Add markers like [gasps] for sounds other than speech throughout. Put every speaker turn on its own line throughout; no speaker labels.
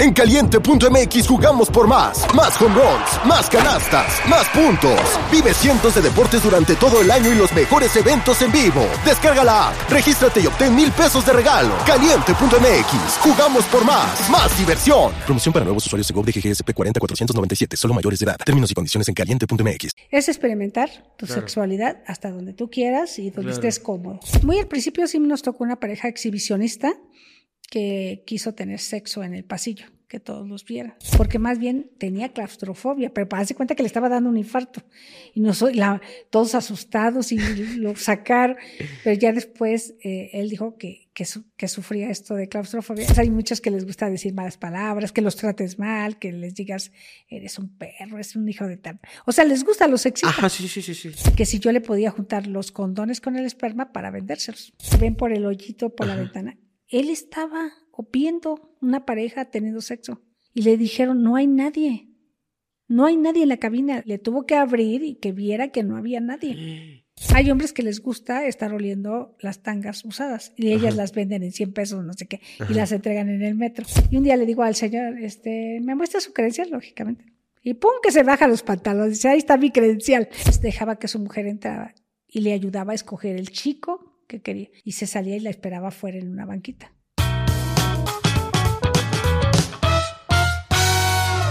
En caliente.mx jugamos por más. Más home runs, más canastas, más puntos. Vive cientos de deportes durante todo el año y los mejores eventos en vivo. Descarga la app, regístrate y obtén mil pesos de regalo. Caliente.mx, jugamos por más. Más diversión. Promoción para nuevos usuarios de GOV de GGSP 40497, solo mayores de edad. Términos y condiciones en caliente.mx.
Es experimentar tu sexualidad hasta donde tú quieras y donde estés cómodo. Muy al principio sí nos tocó una pareja exhibicionista que quiso tener sexo en el pasillo, que todos los vieran, porque más bien tenía claustrofobia, pero para darse cuenta que le estaba dando un infarto y no soy la, todos asustados y lo [laughs] sacar, pero ya después eh, él dijo que, que, que, sufría esto de claustrofobia. hay muchos que les gusta decir malas palabras, que los trates mal, que les digas eres un perro, eres un hijo de tal. O sea, les gusta los sexy.
Ajá, sí, sí, sí, sí.
Que si yo le podía juntar los condones con el esperma para vendérselos. Ven por el hoyito, por la ventana él estaba viendo una pareja teniendo sexo y le dijeron, no hay nadie, no hay nadie en la cabina. Le tuvo que abrir y que viera que no había nadie. [gasps] Hay hombres que les gusta estar oliendo las tangas usadas y ellas las venden en 100 pesos, no sé qué, y las entregan en el metro. Y un día le digo al señor, este, ¿me muestra su credencial? Lógicamente. Y pum, que se baja los pantalones. Dice, ahí está mi credencial. dejaba que su mujer entraba y le ayudaba a escoger el chico que quería. Y se salía y la esperaba afuera en una banquita.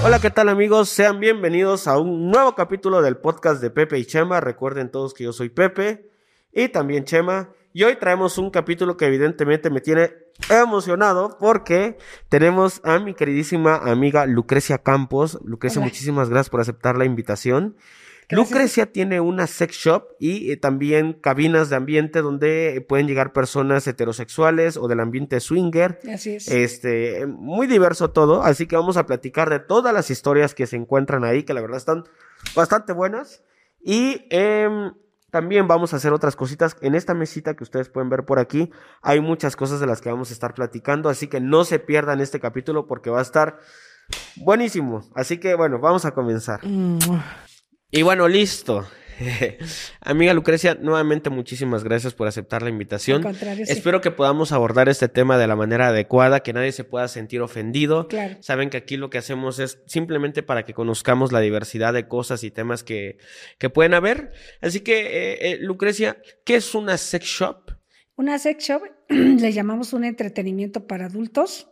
Hola, ¿qué tal amigos? Sean bienvenidos a un nuevo capítulo del podcast de Pepe y Chema. Recuerden todos que yo soy Pepe y también Chema. Y hoy traemos un capítulo que evidentemente me tiene emocionado porque tenemos a mi queridísima amiga Lucrecia Campos. Lucrecia, muchísimas gracias por aceptar la invitación. Lucrecia tiene una sex shop y eh, también cabinas de ambiente donde pueden llegar personas heterosexuales o del ambiente swinger.
Así es.
Este, muy diverso todo, así que vamos a platicar de todas las historias que se encuentran ahí, que la verdad están bastante buenas. Y em, también vamos a hacer otras cositas en esta mesita que ustedes pueden ver por aquí. Hay muchas cosas de las que vamos a estar platicando, así que no se pierdan este capítulo porque va a estar buenísimo. Así que bueno, vamos a comenzar. Mm. Y bueno, listo. [laughs] Amiga Lucrecia, nuevamente muchísimas gracias por aceptar la invitación. Espero que podamos abordar este tema de la manera adecuada, que nadie se pueda sentir ofendido. Saben que aquí lo que hacemos es simplemente para que conozcamos la diversidad de cosas y temas que, que pueden haber. Así que, eh, eh, Lucrecia, ¿qué es una sex shop?
Una sex shop [clears throat] le llamamos un entretenimiento para adultos.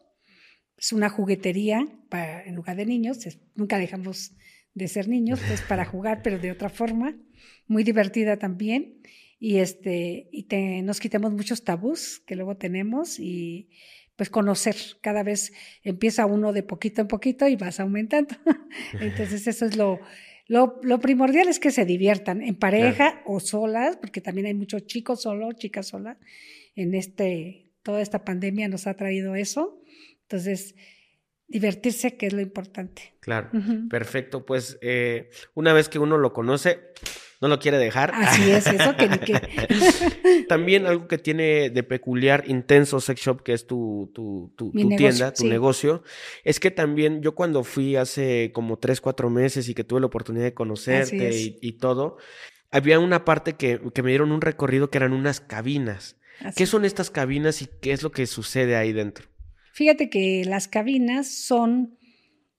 Es una juguetería para, en lugar de niños. nunca dejamos de ser niños, pues para [laughs] jugar, pero de otra forma, muy divertida también. Y, este, y te, nos quitemos muchos tabús que luego tenemos y pues conocer. Cada vez empieza uno de poquito en poquito y vas aumentando. [laughs] Entonces eso es lo, lo, lo, primordial es que se diviertan en pareja o solas, porque también hay muchos chicos solos, chicas solas. En este, toda esta pandemia nos ha traído eso. Entonces, divertirse, que es lo importante.
Claro, perfecto. Pues eh, una vez que uno lo conoce, no lo quiere dejar.
Así es, eso que ni
que. [laughs] También algo que tiene de peculiar Intenso Sex Shop, que es tu, tu, tu, tienda, tu negocio, es que también yo cuando fui hace como tres, cuatro meses y que tuve la oportunidad de conocerte y, todo, había una parte que, que, me dieron un recorrido que eran unas cabinas. ¿Qué son estas cabinas y qué es lo que sucede ahí dentro?
Fíjate que las cabinas son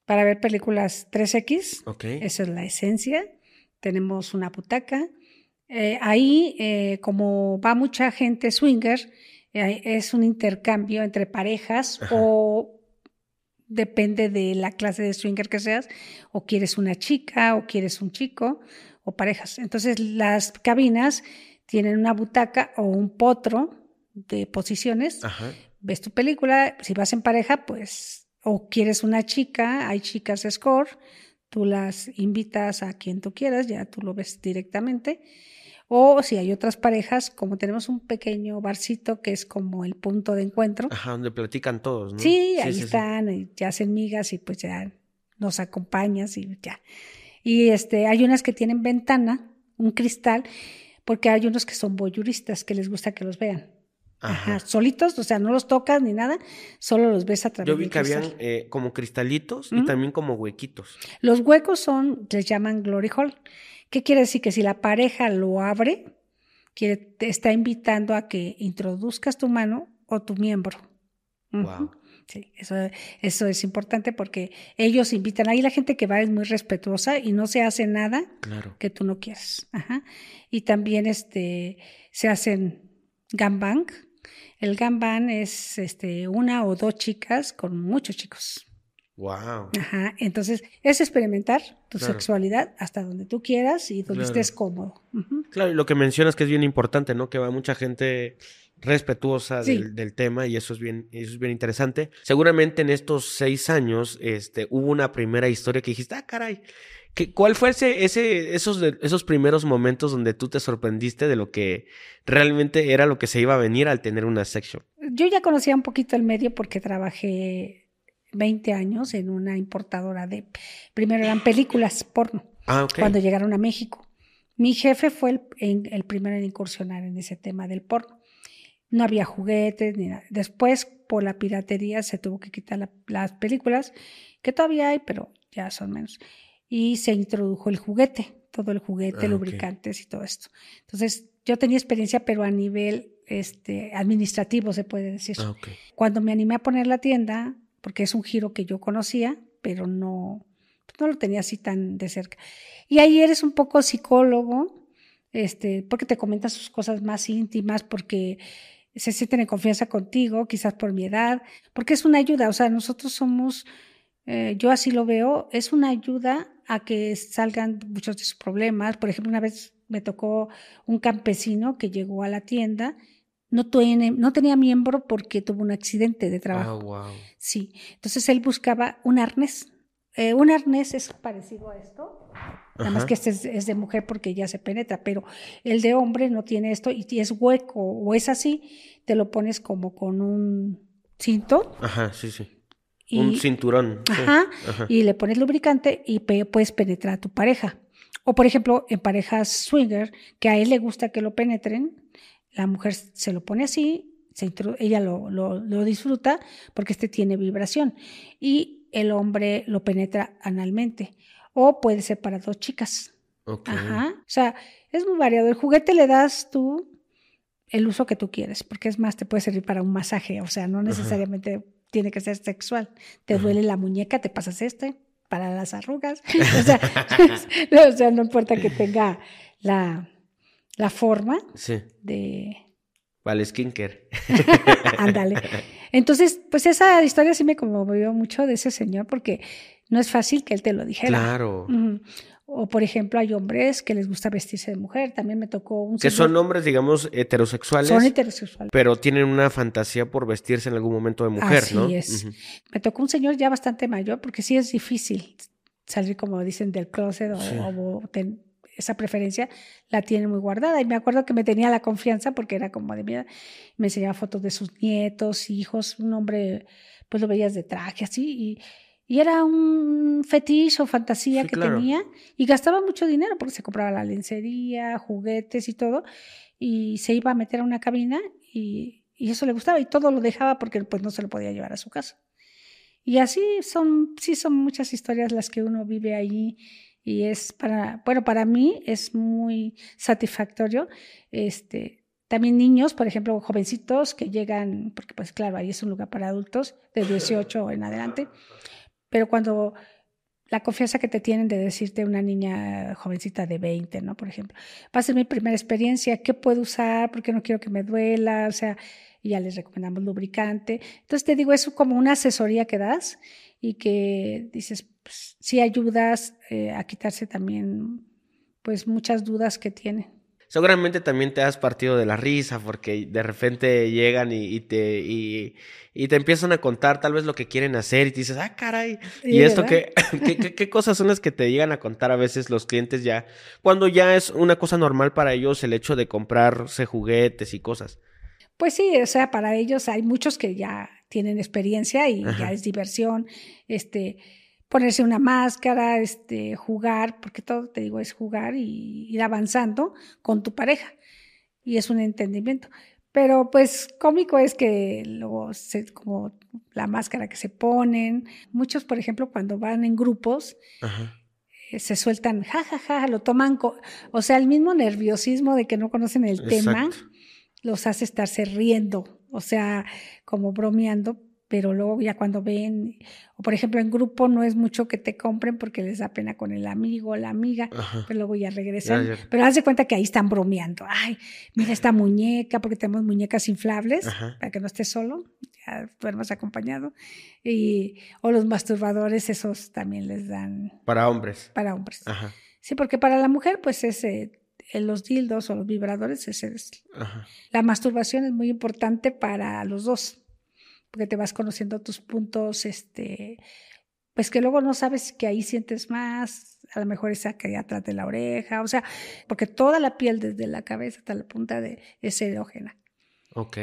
para ver películas 3X. Esa es la esencia. Tenemos una butaca. Eh, ahí, eh, como va mucha gente swinger, eh, es un intercambio entre parejas o depende de la clase de swinger que seas, o quieres una chica o quieres un chico o parejas. Entonces las cabinas tienen una butaca o un potro de posiciones ves tu película, si vas en pareja, pues, o quieres una chica, hay chicas score, tú las invitas a quien tú quieras, ya tú lo ves directamente. O si hay otras parejas, como tenemos un pequeño barcito que es como el punto de encuentro.
Ajá, donde platican todos, ¿no?
Sí, ahí están, Y ya hacen migas y pues ya nos acompañas y ya. Y este, hay unas que tienen ventana, un cristal, porque hay unos que son boyuristas, que les gusta que los vean. Ajá. solitos, o sea, no los tocas ni nada, solo los ves a través
Yo vi que habían eh, como cristalitos y también como huequitos.
Los huecos son, les llaman glory hole. ¿Qué quiere decir? Que si la pareja lo abre, quiere, te está invitando a que introduzcas tu mano o tu miembro.
Wow.
Sí, eso, eso es importante porque ellos invitan. Ahí la gente que va es muy respetuosa y no se hace nada que tú no quieras. Ajá. Y también este, se hacen gangbang. El gangbang es este, una o dos chicas con muchos chicos.
Wow.
Ajá. Entonces, es experimentar tu sexualidad hasta donde tú quieras y donde estés cómodo.
Claro, y lo que mencionas que es bien importante, ¿no? Que va mucha gente respetuosa del, tema y eso es bien, eso es bien interesante. Seguramente en estos seis años, este, hubo una primera historia que dijiste, ah, caray. ¿Qué, ¿Cuál fue ese, ese, esos, esos primeros momentos donde tú te sorprendiste de lo que realmente era lo que se iba a venir al tener una section?
Yo ya conocía un poquito el medio porque trabajé 20 años en una importadora de, primero eran películas porno, ah, cuando llegaron a México. Mi jefe fue el, el primero en incursionar en ese tema del porno no había juguetes ni nada. Después, por la piratería, se tuvo que quitar las películas, que todavía hay, pero ya son menos. Y se introdujo el juguete, todo el juguete, ah, lubricantes y todo esto. Entonces, yo tenía experiencia, pero a nivel este, administrativo, se puede decir. Ah, Cuando me animé a poner la tienda, porque es un giro que yo conocía, pero no, no lo tenía así tan de cerca. Y ahí eres un poco psicólogo, este, porque te comentas sus cosas más íntimas, porque se sienten en confianza contigo, quizás por mi edad, porque es una ayuda, o sea, nosotros somos, eh, yo así lo veo, es una ayuda a que salgan muchos de sus problemas. Por ejemplo, una vez me tocó un campesino que llegó a la tienda, no, no tenía miembro porque tuvo un accidente de trabajo.
Ah,
sí, entonces él buscaba un arnés. Eh, un arnés es parecido a esto, Nada más que este es, de mujer porque ya se penetra, pero el de hombre no tiene esto y es hueco o es así, te lo pones como con un cinto.
Ajá, sí, sí. Un cinturón.
Ajá, Y le pones lubricante y puedes penetrar a tu pareja. O por ejemplo, en parejas swinger, que a él le gusta que lo penetren, la mujer se lo pone así, se ella lo, lo, lo disfruta porque este tiene vibración. Y el hombre lo penetra analmente o puede ser para dos chicas. Ajá. O sea, es muy variado. El juguete le das tú el uso que tú quieres, porque es más, te puede servir para un masaje, o sea, no necesariamente tiene que ser sexual. Te duele la muñeca, te pasas este para las arrugas. [laughs] O sea, [laughs] o sea no importa que tenga la, la forma de...
Vale, skincare. [laughs]
Ándale. Entonces, pues esa historia sí me conmovió mucho de ese señor porque no es fácil que él te lo dijera.
Claro.
O, por ejemplo, hay hombres que les gusta vestirse de mujer. También me tocó un...
Que son hombres, digamos, heterosexuales.
Son heterosexuales.
Pero tienen una fantasía por vestirse en algún momento de mujer,
Así
¿no?
es. Me tocó un señor ya bastante mayor porque sí es difícil salir, como dicen, del closet o, esa preferencia la tiene muy guardada. Y me acuerdo que me tenía la confianza porque era como de miedo. Me enseñaba fotos de sus nietos, hijos, un hombre, pues lo veías de traje así y y era un fetiche o fantasía que tenía y gastaba mucho dinero porque se compraba la lencería, juguetes y todo. Y se iba a meter a una cabina y, y eso le gustaba y todo lo dejaba porque pues no se lo podía llevar a su casa. Y así son, sí son muchas historias las que uno vive ahí y es para, bueno, para mí es muy satisfactorio. Este, también niños, por ejemplo, jovencitos que llegan, porque pues claro, ahí es un lugar para adultos de 18 en adelante pero cuando la confianza que te tienen de decirte una niña jovencita de 20, ¿no? Por ejemplo, va a ser mi primera experiencia, ¿qué puedo usar? Porque no quiero que me duela, o sea, ya les recomendamos lubricante. Entonces te digo, es como una asesoría que das y que dices, pues, sí ayudas eh, a quitarse también, pues, muchas dudas que tienen
seguramente también te has partido de la risa porque de repente llegan y, te, y, te empiezan a contar tal vez lo que quieren hacer y te dices, ah, caray. y esto [laughs] qué, qué, cosas son las que te llegan a contar a veces los clientes ya, cuando ya es una cosa normal para ellos el hecho de comprarse juguetes y cosas.
Pues sí, o sea, para ellos hay muchos que ya tienen experiencia y ya es diversión, este, ponerse una máscara, este, jugar, porque todo, te digo, es jugar y ir avanzando con tu pareja. Y es un entendimiento. Pero pues cómico es que luego, como la máscara que se ponen, muchos, por ejemplo, cuando van en grupos, eh, se sueltan, jajaja, ja, ja, lo toman, o sea, el mismo nerviosismo de que no conocen el tema, los hace estarse riendo, o sea, como bromeando, pero luego ya cuando ven, o por ejemplo en grupo no es mucho que te compren porque les da pena con el amigo o la amiga, pero luego ya regresan. Pero haz de cuenta que ahí están bromeando. Ay, mira esta muñeca, porque tenemos muñecas inflables para que no estés solo, ya duermas acompañado. Y, o los masturbadores, esos también les dan.
Para hombres.
Para hombres. Sí, porque para la mujer, pues es los dildos o los vibradores, ese es. La masturbación es muy importante para los dos porque te vas conociendo tus puntos, este, pues que luego no sabes que ahí sientes más, a lo mejor esa que hay atrás de la oreja, o sea, porque toda la piel desde la cabeza hasta la punta de, es erógena.
Ok.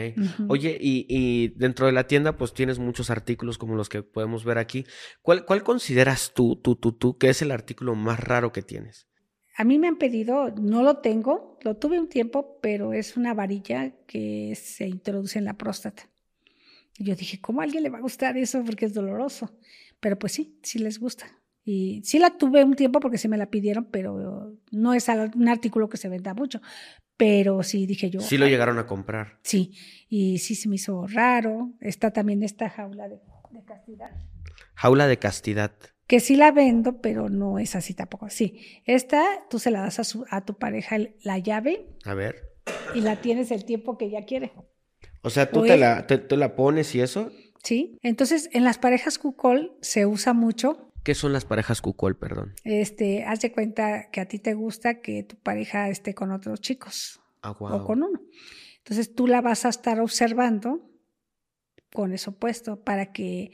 Oye, y, y, dentro de la tienda, pues tienes muchos artículos como los que podemos ver aquí. ¿Cuál, cuál consideras tú, tú, tú, tú, que es el artículo más raro que tienes?
A mí me han pedido, no lo tengo, lo tuve un tiempo, pero es una varilla que se introduce en la próstata. Y yo dije, ¿cómo a alguien le va a gustar eso? Porque es doloroso. Pero pues sí, sí les gusta. Y sí la tuve un tiempo porque sí me la pidieron, pero no es un artículo que se venda mucho. Pero sí dije yo.
Sí lo llegaron a comprar.
Sí, y sí se me hizo raro. Está también esta jaula de, castidad.
Jaula de castidad.
Que sí la vendo, pero no es así tampoco. Sí, esta tú se la das a, su, a tu pareja la llave.
A ver.
Y la tienes el tiempo que ella quiere.
O sea, tú te la, te, la pones y eso.
Sí, entonces en las parejas cucol se usa mucho.
¿Qué son las parejas cucol, perdón?
Este, haz de cuenta que a ti te gusta que tu pareja esté con otros chicos.
Ah,
O con uno. Entonces tú la vas a estar observando con eso puesto para que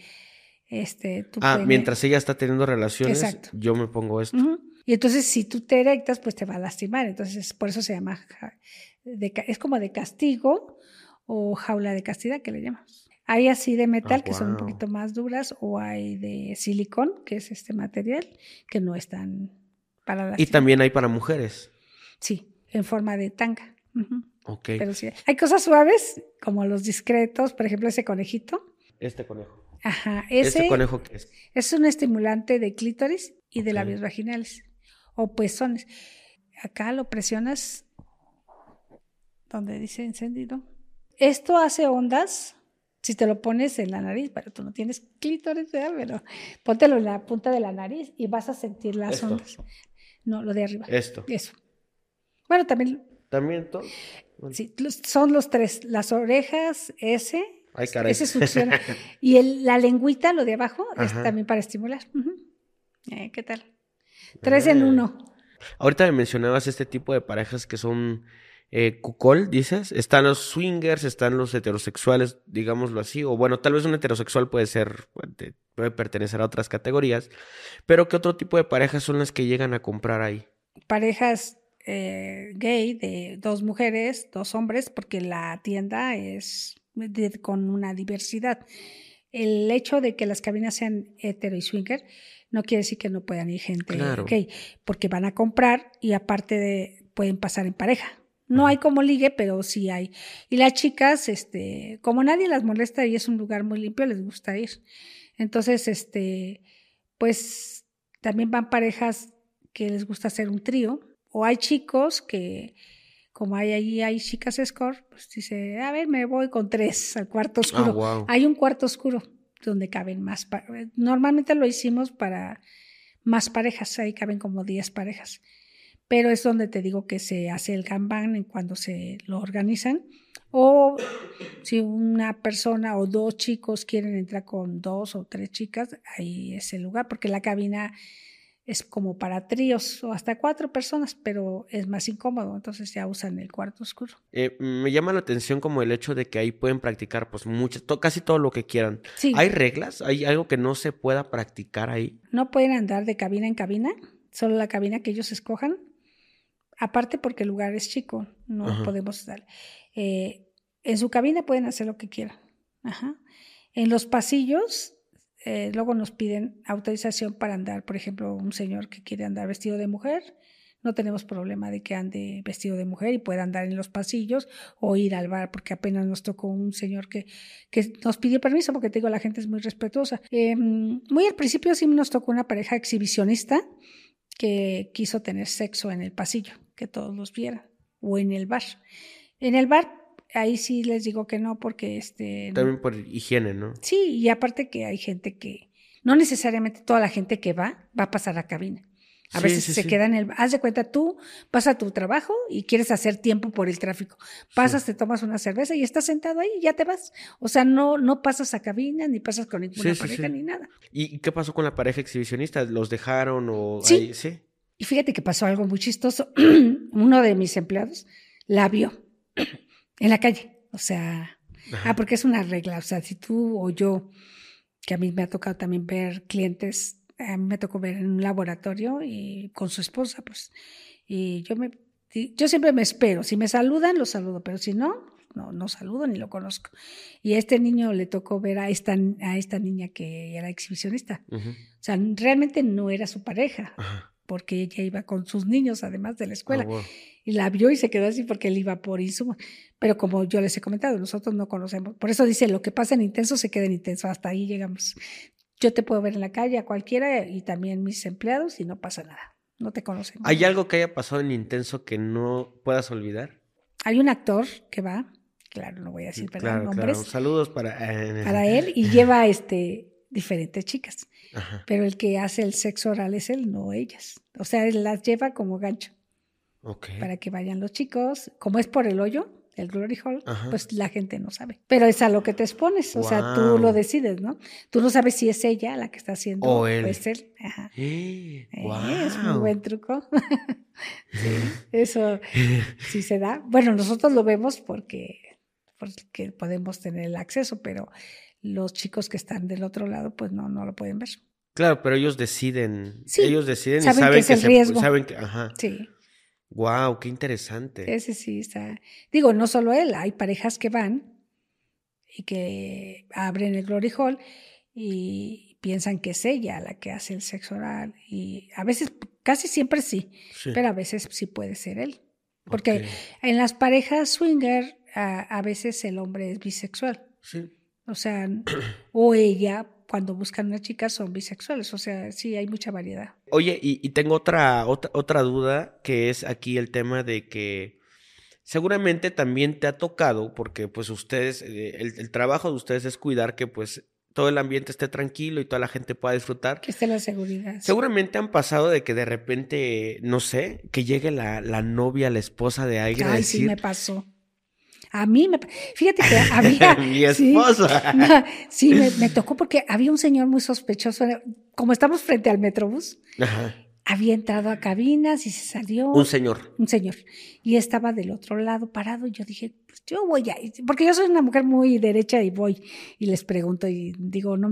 este, tú
Ah, mientras ella está teniendo relaciones, yo me pongo esto.
Y entonces si tú te erectas, pues te va a lastimar. Entonces por eso se llama, es como de castigo o jaula de castidad que le llamamos. Hay así de metal ah, que son un poquito más duras o hay de silicón, que es este material, que no están para las...
Y también hay para mujeres.
Sí, en forma de tanga.
Ok.
Pero sí, hay cosas suaves como los discretos, por ejemplo ese conejito.
Este conejo.
Ajá, ese
¿Este conejo qué es?
Es un estimulante de clítoris y de labios vaginales o pezones. Acá lo presionas donde dice encendido esto hace ondas si te lo pones en la nariz, pero tú no tienes clítoris, pero póntelo en la punta de la nariz y vas a sentir las ondas. No, lo de arriba.
Esto.
Eso. Bueno, también.
También todo.
Sí, son los tres. Las orejas, ese.
Ay, caray.
Ese succiona. [laughs] y el, la lengüita, lo de abajo, es también para estimular. Eh, ¿Qué tal? Tres en uno.
Ahorita me mencionabas este tipo de parejas que son eh, cucol, dices. Están los swingers, están los heterosexuales, digámoslo así. O bueno, tal vez un heterosexual puede ser, puede pertenecer a otras categorías. Pero ¿qué otro tipo de parejas son las que llegan a comprar ahí?
Parejas eh, gay de dos mujeres, dos hombres, porque la tienda es con una diversidad. El hecho de que las cabinas sean hetero y swinger no quiere decir que no puedan ir gente gay, porque van a comprar y aparte de, pueden pasar en pareja. No hay como ligue, pero sí hay. Y las chicas, este, como nadie las molesta y es un lugar muy limpio, les gusta ir. Entonces, este, pues también van parejas que les gusta hacer un trío. O hay chicos que, como hay ahí, hay chicas score, pues dice, a ver, me voy con tres al cuarto ah, oscuro. Hay un cuarto oscuro donde caben más. Normalmente lo hicimos para más parejas, ahí caben como diez parejas pero es donde te digo que se hace el Kanban cuando se lo organizan. O si una persona o dos chicos quieren entrar con dos o tres chicas, ahí es el lugar, porque la cabina es como para tríos o hasta cuatro personas, pero es más incómodo, entonces ya usan el cuarto oscuro.
Eh, me llama la atención como el hecho de que ahí pueden practicar pues muchas, casi todo lo que quieran. ¿Hay reglas? ¿Hay algo que no se pueda practicar ahí?
No pueden andar de cabina en cabina, solo la cabina que ellos escojan Aparte porque el lugar es chico, no podemos dar. Eh, en su cabina pueden hacer lo que quieran. En los pasillos, eh, luego nos piden autorización para andar, por ejemplo, un señor que quiere andar vestido de mujer, no tenemos problema de que ande vestido de mujer y pueda andar en los pasillos o ir al bar, porque apenas nos tocó un señor que, que nos pidió permiso, porque te digo, la gente es muy respetuosa. Em, muy al principio sí nos tocó una pareja exhibicionista que quiso tener sexo en el pasillo que todos los vieran, o en el bar. En el bar ahí sí les digo que no porque este...
También por higiene, ¿no?
Sí, y aparte que hay gente que, no necesariamente toda la gente que va va a pasar a cabina. A veces se queda en el... Haz de cuenta, tú vas a tu trabajo y quieres hacer tiempo por el tráfico. Pasas, te tomas una cerveza y estás sentado ahí y ya te vas. O sea, no, no pasas a cabina, ni pasas con ninguna pareja, ni nada.
¿Y qué pasó con la pareja exhibicionista? ¿Los dejaron o...? Sí. sí.
Y fíjate que pasó algo muy chistoso. [clears throat] Uno de mis empleados la vio en la calle. O sea, ah, porque es una regla. O sea, si tú o yo, que a mí me ha tocado también ver clientes a mí me tocó ver en un laboratorio y con su esposa, pues, y yo me, yo siempre me espero, si me saludan, lo saludo, pero si no, no, no saludo ni lo conozco. Y a este niño le tocó ver a esta, a esta niña que era exhibicionista. O sea, realmente no era su pareja, porque ella iba con sus niños, además de la escuela. Ah, y la vio y se quedó así porque él iba por insumos. Pero como yo les he comentado, nosotros no conocemos. Por eso dice, lo que pasa en intenso se queda en intenso. Hasta ahí llegamos. Yo te puedo ver en la calle a cualquiera y también mis empleados y no pasa nada. No te conocen.
¿Hay algo que haya pasado en Intenso que no puedas olvidar?
Hay un actor que va, claro, no voy a decir perdón, nombres.
Saludos para,
eh, para [laughs] él y lleva este diferentes chicas. Pero el que hace el sexo oral es él, no ellas. O sea, él las lleva como gancho. Para que vayan los chicos. Como es por el hoyo, el Glory Hall, pues la gente no sabe. Pero es a lo que te expones, o sea, tú lo decides, ¿no? Tú no sabes si es ella la que está haciendo
o él.
es él. Ajá. Eh, es un buen truco. [laughs] eso [laughs] sí se da. Bueno, nosotros lo vemos porque, porque podemos tener el acceso, pero los chicos que están del otro lado, pues no, no lo pueden ver.
Claro, pero ellos deciden. Sí, ellos deciden y saben que, es el riesgo. saben que, ajá.
Sí.
Wow, qué interesante.
Ese sí está. Digo, no solo él, hay parejas que van y que abren el Glory Hall y piensan que es ella la que hace el sexo oral y a veces, casi siempre sí, pero a veces sí puede ser él. Porque en las parejas swinger a, a, veces el hombre es bisexual. Sí. O sea, [clears throat] o ella cuando buscan una chica son bisexuales, o sea, sí, hay mucha variedad.
Oye, y, tengo otra, otra, otra duda, que es aquí el tema de que seguramente también te ha tocado, porque pues ustedes, eh, el, trabajo de ustedes es cuidar que pues todo el ambiente esté tranquilo y toda la gente pueda disfrutar.
Que esté la seguridad.
Seguramente han pasado de que de repente, no sé, que llegue la, la novia, la esposa de alguien
Ay,
a decir...
sí me pasó. A mí me, fíjate que [laughs] había. [laughs]
Mi esposa.
Sí, me, tocó porque había un señor muy sospechoso. Como estamos frente al Metrobús, había entrado a cabinas y se salió.
Un señor.
Un señor. Y estaba del otro lado parado. Y yo dije, pues yo voy a. Porque yo soy una mujer muy derecha y voy y les pregunto y digo, no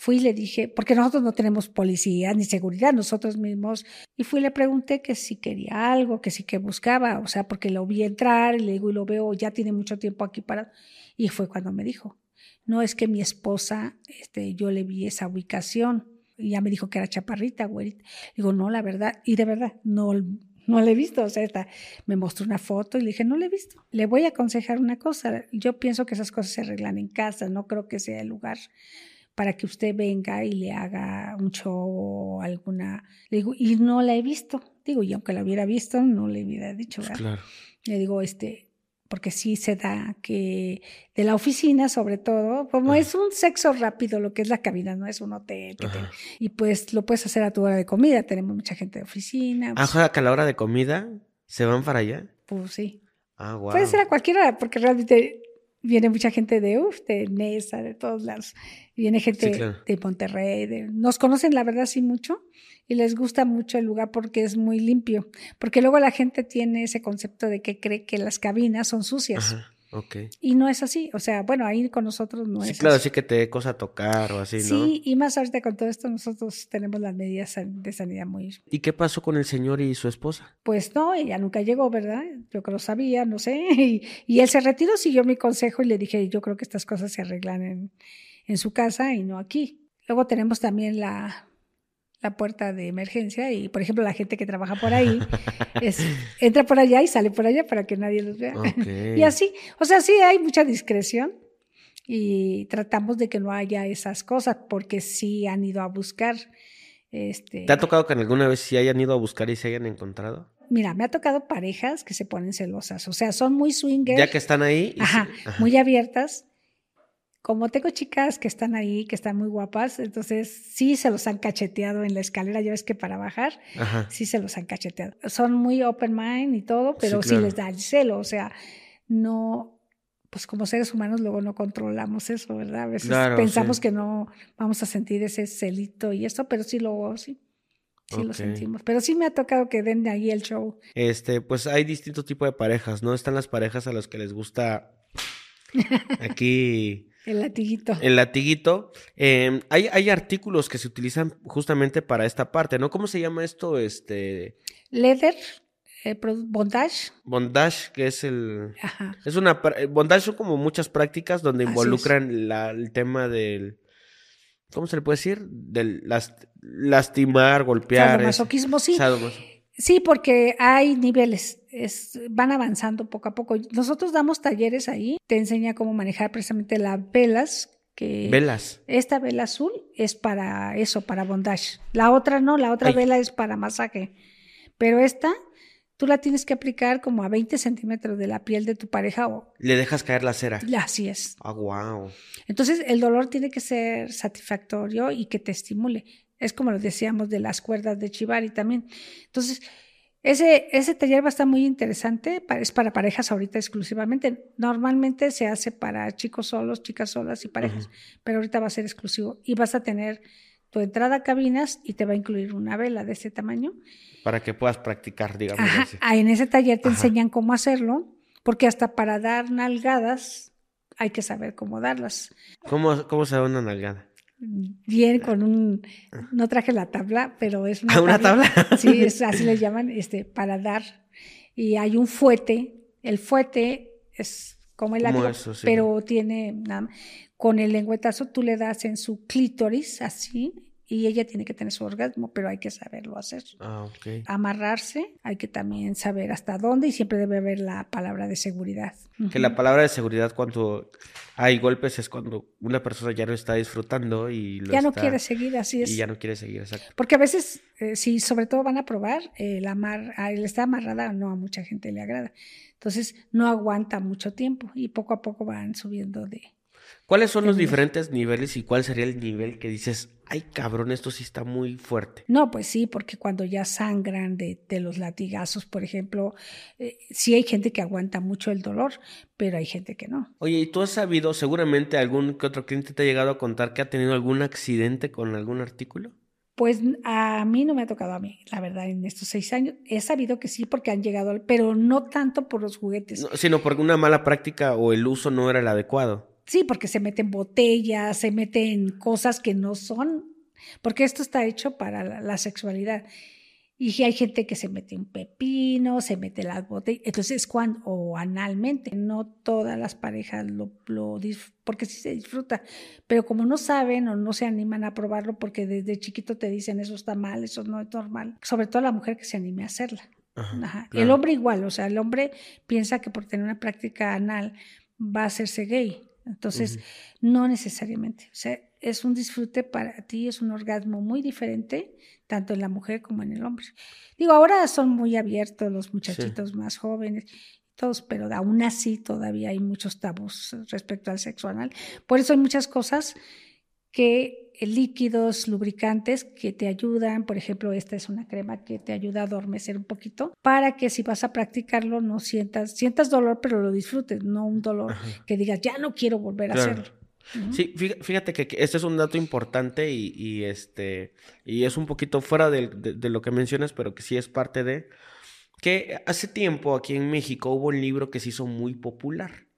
Fui y le dije, porque nosotros no tenemos policía ni seguridad, nosotros mismos. Y fui y le pregunté que si quería algo, que si que buscaba, o sea, porque lo vi entrar y le digo, y lo veo, ya tiene mucho tiempo aquí para. Y fue cuando me dijo, no es que mi esposa, este, yo le vi esa ubicación. Y ya me dijo que era chaparrita, güey. Digo, no, la verdad, y de verdad, no, no le he visto. O sea, me mostró una foto y le dije, no le he visto. Le voy a aconsejar una cosa. Yo pienso que esas cosas se arreglan en casa, no creo que sea el lugar para que usted venga y le haga un show o alguna. Le digo, y no la he visto. Digo, y aunque la hubiera visto, no le hubiera dicho, ¿verdad? Claro. Le digo, este, porque sí se da que de la oficina, sobre todo, como es un sexo rápido, lo que es la cabina, no es un hotel. y pues lo puedes hacer a tu hora de comida. Tenemos mucha gente de oficina.
Pues, que a la hora de comida se van para allá.
Pues sí.
Ah, wow.
Puede ser a cualquier hora, porque realmente viene mucha gente de, uf, de Nesa, de todos lados. Viene gente de Monterrey. nos conocen, la verdad, sí mucho. Y les gusta mucho el lugar porque es muy limpio. Porque luego la gente tiene ese concepto de que cree que las cabinas son sucias. Y no es así. O sea, bueno, ahí con nosotros no
sí,
es
claro,
así.
sí que te dé cosa tocar o así, ¿no?
Sí, y más ahorita con todo esto, nosotros tenemos las medidas de sanidad muy.
¿Y qué pasó con el señor y su esposa?
Pues no, ella nunca llegó, ¿verdad? Yo creo que lo sabía, no sé. [laughs] Y, y él se retiró, siguió mi consejo y le dije, yo creo que estas cosas se arreglan en, en su casa y no aquí. Luego tenemos también la, la puerta de emergencia y, por ejemplo, la gente que trabaja por ahí es, entra por allá y sale por allá para que nadie los vea. [laughs] y así, o sea, sí hay mucha discreción y tratamos de que no haya esas cosas porque sí han ido a buscar. Este...
¿Te ha tocado que alguna vez sí hayan ido a buscar y se hayan encontrado?
mira, me ha tocado parejas que se ponen celosas, o sea, son muy swingers.
Ya que están ahí.
Ajá, muy abiertas. Como tengo chicas que están ahí, que están muy guapas, entonces sí se los han cacheteado en la escalera, ya ves que para bajar, sí se los han cacheteado. Son muy open mind y todo, pero sí, les da el celo, o sea, no, pues como seres humanos luego no controlamos eso, ¿verdad? A veces pensamos que no vamos a sentir ese celito y eso, pero sí lo, sí. Sí lo sentimos. Pero sí me ha tocado que den de ahí el show.
Este, pues hay distintos tipos de parejas, ¿no? Están las parejas a las que les gusta [laughs] aquí.
El latiguito.
El latiguito. Em, hay, hay artículos que se utilizan justamente para esta parte, ¿no? ¿Cómo se llama esto? Este.
Leather. Eh, bondage.
Bondage, que es el. Ajá. Es una. Eh, bondage son como muchas prácticas donde involucran la, el tema del ¿cómo se le puede decir? Del lastimar, golpear.
Masoquismo, sí. Sí, porque hay niveles, es, van avanzando poco a poco. Nosotros damos talleres ahí, te enseña cómo manejar precisamente las velas. Que
velas.
Esta vela azul es para eso, para bondage. La otra no, la otra vela es para masaje. Pero esta tú la tienes que aplicar como a 20 centímetros de la piel de tu pareja o...
Le dejas caer la cera.
Así es.
Ah, wow.
Entonces el dolor tiene que ser satisfactorio y que te estimule. Es como lo decíamos de las cuerdas de Chivari también. Entonces, ese, ese taller va a estar muy interesante, es para parejas ahorita exclusivamente. Normalmente se hace para chicos solos, chicas solas y parejas, pero ahorita va a ser exclusivo y vas a tener tu entrada a cabinas y te va a incluir una vela de este tamaño
para que puedas practicar, digamos.
Ah, en ese taller te enseñan cómo hacerlo, porque hasta para dar nalgadas hay que saber cómo darlas.
¿Cómo, cómo se da una nalgada?
Bien, con un, no traje la tabla, pero es
una, ¿Una tabla. [laughs]
Sí, [laughs] así le llaman, este, para dar. Y hay un fuete, el fuete es como el látigo, pero tiene nada, con el lengüetazo tú le das en su clítoris, así, y ella tiene que tener su orgasmo, pero hay que saberlo hacer.
Ah, ok.
Amarrarse, hay que también saber hasta dónde y siempre debe haber la palabra de seguridad.
Que la palabra de seguridad cuando hay golpes es cuando una persona ya no está disfrutando y
ya no quiere seguir, así es.
Y ya no quiere seguir, exacto.
Porque a veces, eh, si sobre todo van a probar, el, amar, el estar amarrada no a mucha gente le agrada. Entonces no aguanta mucho tiempo y poco a poco van subiendo de,
¿Cuáles son los diferentes niveles y cuál sería el nivel que dices, ay cabrón, esto sí está muy fuerte?
No, pues sí, porque cuando ya sangran de, los latigazos, por ejemplo, eh, sí hay gente que aguanta mucho el dolor, pero hay gente que no.
Oye, ¿y tú has sabido, seguramente algún que otro cliente te ha llegado a contar que ha tenido algún accidente con algún artículo?
Pues a mí no me ha tocado a mí, la verdad, en estos seis años. He sabido que sí porque han llegado, pero no tanto por los juguetes.
sino porque una mala práctica o el uso no era el adecuado.
Sí, porque se meten botellas, se meten cosas que no son, porque esto está hecho para la, sexualidad. Y hay gente que se mete un pepino, se mete las botellas, entonces cuando, o analmente, no todas las parejas lo, lo porque sí se disfruta, pero como no saben o no se animan a probarlo porque desde chiquito te dicen eso está mal, eso no es normal, sobre todo la mujer que se anime a hacerla. El hombre igual, o sea, el hombre piensa que por tener una práctica anal va a hacerse gay. Entonces, no necesariamente. O sea, es un disfrute para ti, es un orgasmo muy diferente, tanto en la mujer como en el hombre. Digo, ahora son muy abiertos los muchachitos más jóvenes, todos, pero aún así todavía hay muchos tabús respecto al sexo anal. Por eso hay muchas cosas que líquidos, lubricantes que te ayudan, por ejemplo, esta es una crema que te ayuda a adormecer un poquito, para que si vas a practicarlo no sientas, sientas dolor, pero lo disfrutes, no un dolor que digas, ya no quiero volver a hacerlo.
Sí, fíjate que, este es un dato importante y, este y es un poquito fuera de, de, lo que mencionas, pero que sí es parte de que hace tiempo aquí en México hubo un libro que se hizo muy popular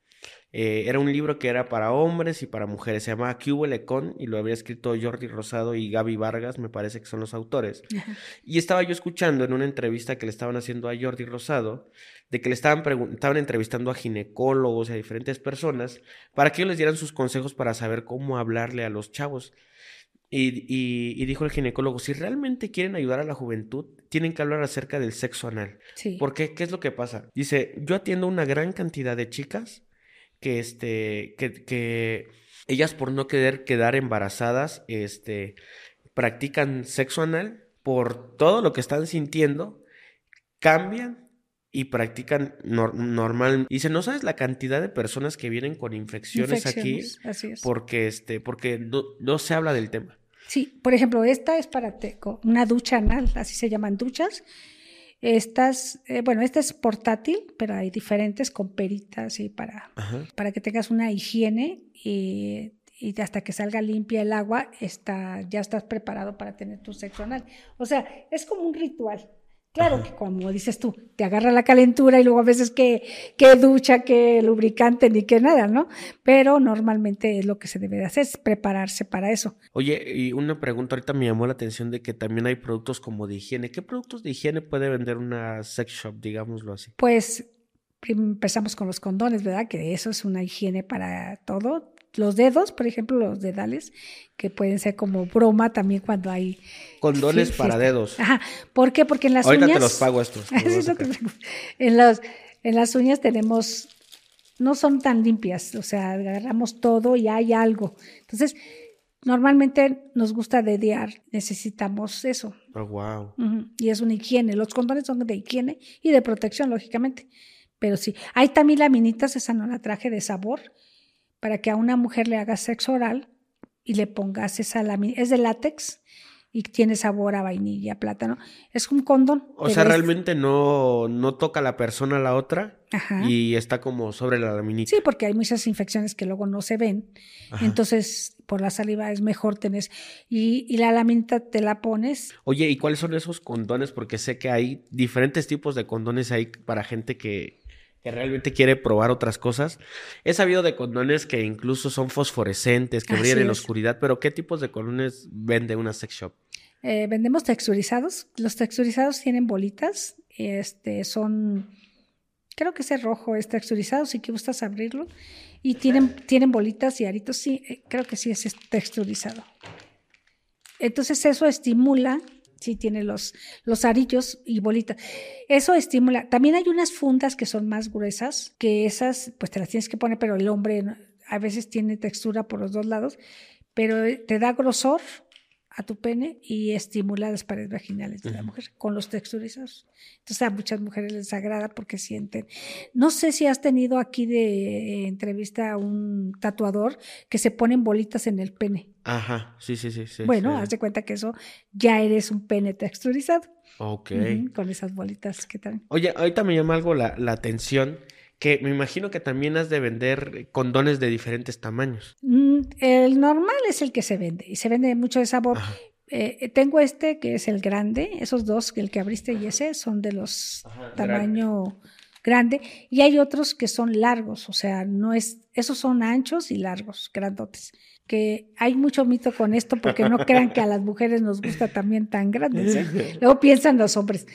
eh, era un libro que era para hombres y para mujeres. Se llamaba Lecon y lo había escrito Jordi Rosado y Gaby Vargas, me parece que son los autores. [laughs] Y estaba yo escuchando en una entrevista que le estaban haciendo a Jordi Rosado, de que le estaban, estaban entrevistando a ginecólogos y a diferentes personas para que ellos les dieran sus consejos para saber cómo hablarle a los chavos. Y, y, dijo el ginecólogo, si realmente quieren ayudar a la juventud, tienen que hablar acerca del sexo anal. Sí. ¿Por qué? ¿Qué es lo que pasa? Dice, yo atiendo una gran cantidad de chicas que, este, que, que ellas por no querer quedar embarazadas, este, practican sexo anal por todo lo que están sintiendo cambian y practican normal. Dice, ¿no sabes la cantidad de personas que vienen con infecciones, aquí?
Así es.
Porque, este, porque no, se habla del tema.
Sí, por ejemplo, esta es para una ducha anal, así se llaman duchas. Estas, eh, bueno, esta es portátil, pero hay diferentes con peritas y para, para que tengas una higiene y, y, hasta que salga limpia el agua, está, ya estás preparado para tener tu sexo anal. O sea, es como un ritual. Claro que como dices tú, te agarra la calentura y luego a veces que, que ducha, que lubricante, ni que nada, ¿no? Pero normalmente es lo que se debe de hacer, es prepararse para eso.
Oye, y una pregunta ahorita me llamó la atención de que también hay productos como de higiene. ¿Qué productos de higiene puede vender una sex shop, digámoslo así?
Pues empezamos con los condones, ¿verdad? Que eso es una higiene para todo los dedos, por ejemplo, los dedales, que pueden ser como broma también cuando hay...
Condones para dedos.
Ajá. ¿Por qué? Porque en las
Ahorita
uñas...
te los pago estos. [laughs]
en, los, en las uñas tenemos... No son tan limpias, o sea, agarramos todo y hay algo. Entonces, normalmente nos gusta dediar, necesitamos eso.
Oh, wow.
Y es una higiene. Los condones son de higiene y de protección, lógicamente. Pero sí, hay también laminitas, esa no la traje de sabor, para que a una mujer le hagas sexo oral y le pongas esa lámina. Es de látex y tiene sabor a vainilla, plátano. Es un condón.
O sea, realmente no, no toca la persona a la otra y está como sobre la laminita.
Sí, porque hay muchas infecciones que luego no se ven. Entonces, por la saliva es mejor tener. Y, y, la laminita te la pones.
Oye, ¿y cuáles son esos condones? Porque sé que hay diferentes tipos de condones ahí para gente que, que realmente quiere probar otras cosas. He sabido de condones que incluso son fosforescentes, que brillan en la oscuridad, pero ¿qué tipos de condones vende una sex shop?
Eh, vendemos texturizados. Los texturizados tienen bolitas. Este, son, creo que ese rojo es texturizado, si que gustas abrirlo. Y tienen, tienen bolitas y aritos. Sí, eh, creo que sí es texturizado. Entonces eso estimula sí tiene los, los arillos y bolitas. Eso estimula. También hay unas fundas que son más gruesas, que esas pues te las tienes que poner, pero el hombre a veces tiene textura por los dos lados, pero te da grosor a tu pene y estimula las paredes vaginales de la mujer con los texturizados. Entonces a muchas mujeres les agrada porque sienten. No sé si has tenido aquí de entrevista a un tatuador que se ponen bolitas en el pene.
Ajá, sí, sí, sí. sí
bueno, haz de cuenta que eso ya eres un pene texturizado.
Ok.
con esas bolitas que tal.
Oye, ahorita me llama algo la, la atención que me imagino que también has de vender condones de diferentes tamaños.
Mm, el normal es el que se vende y se vende mucho de sabor. Eh, tengo este que es el grande, esos dos, el que abriste y ese, son de los tamaño grande. y hay otros que son largos, o sea, no es, esos son anchos y largos, grandotes. Que hay mucho mito con esto porque no crean que a las mujeres nos gusta también tan grandes. ¿eh? [laughs] Luego piensan los hombres,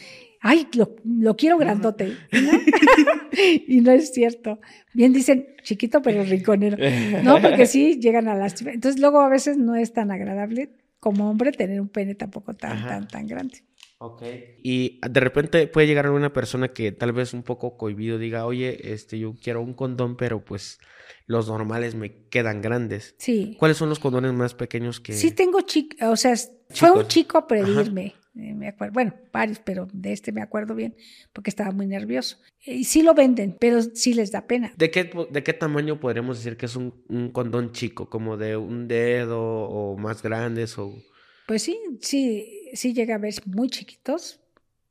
ay, lo, quiero grandote. [laughs] [laughs] y no es cierto. Bien dicen chiquito pero riconero. No, porque sí llegan a las... Entonces luego a veces no es tan agradable como hombre tener un pene tampoco tan, tan, tan grande.
Ok. Y de repente puede llegar alguna persona que tal vez un poco cohibido diga, oye, este, yo quiero un condón, pero pues los normales me quedan grandes.
Sí.
¿Cuáles son los condones más pequeños que...?
Sí tengo chico, o sea, fue un chico a pedirme. Eh, me acuerdo, bueno, varios, pero de este me acuerdo bien porque estaba muy nervioso. Y sí lo venden, pero sí les da pena.
¿De qué, de qué tamaño podríamos decir que es un, un condón chico? ¿Como de un dedo o más grandes? O...
Pues sí, sí, sí llega a ver muy chiquitos,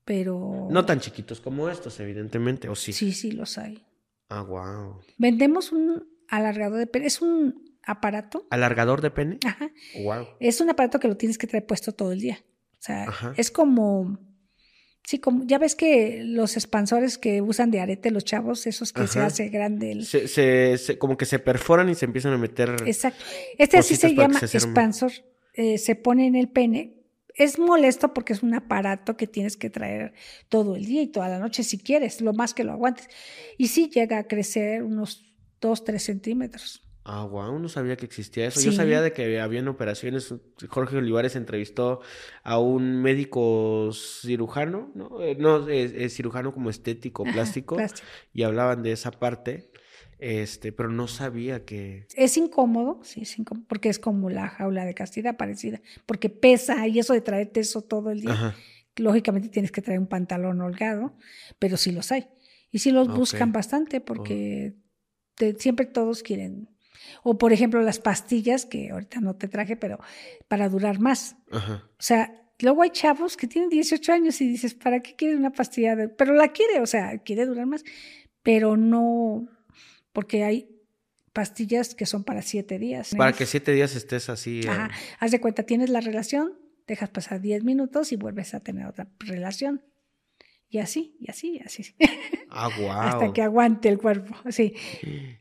pero...
No tan chiquitos como estos, evidentemente, ¿o sí?
Sí, sí, los hay.
Ah, wow.
Vendemos un alargador de pene. Es un aparato.
¿Alargador de pene?
Ajá.
Wow.
Es un aparato que lo tienes que traer puesto todo el día. O sea, es como, sí, como, ya ves que los expansores que usan de arete los chavos, esos que se hace grande. El...
Se, como que se perforan y se empiezan a meter.
Exacto. Este así se llama expansor. Eh, se pone en el pene. Es molesto porque es un aparato que tienes que traer todo el día y toda la noche si quieres, lo más que lo aguantes. Y sí llega a crecer unos 2, 3 centímetros.
Ah, wow, no sabía que existía eso. Yo sabía de que habían operaciones. Jorge Olivares entrevistó a un médico cirujano, ¿no? Eh, no, es, cirujano como estético, plástico, y hablaban de esa parte, este, pero no sabía que...
Es incómodo, sí, es incómodo, porque es como la jaula de castidad parecida, porque pesa y eso de traerte eso todo el día. lógicamente tienes que traer un pantalón holgado, pero sí los hay. Y sí los buscan bastante porque siempre todos quieren. O por ejemplo las pastillas, que ahorita no te traje, pero para durar más. O sea, luego hay chavos que tienen 18 años y dices, ¿para qué quieres una pastilla? Pero la quiere, o sea, quiere durar más, pero no, porque hay pastillas que son para siete días.
Para que siete días estés así.
Ajá. Haz de cuenta, tienes la relación, dejas pasar 10 minutos y vuelves a tener otra relación. Y así, y así, y así.
Ah, wow. [laughs]
Hasta que aguante el cuerpo. Sí.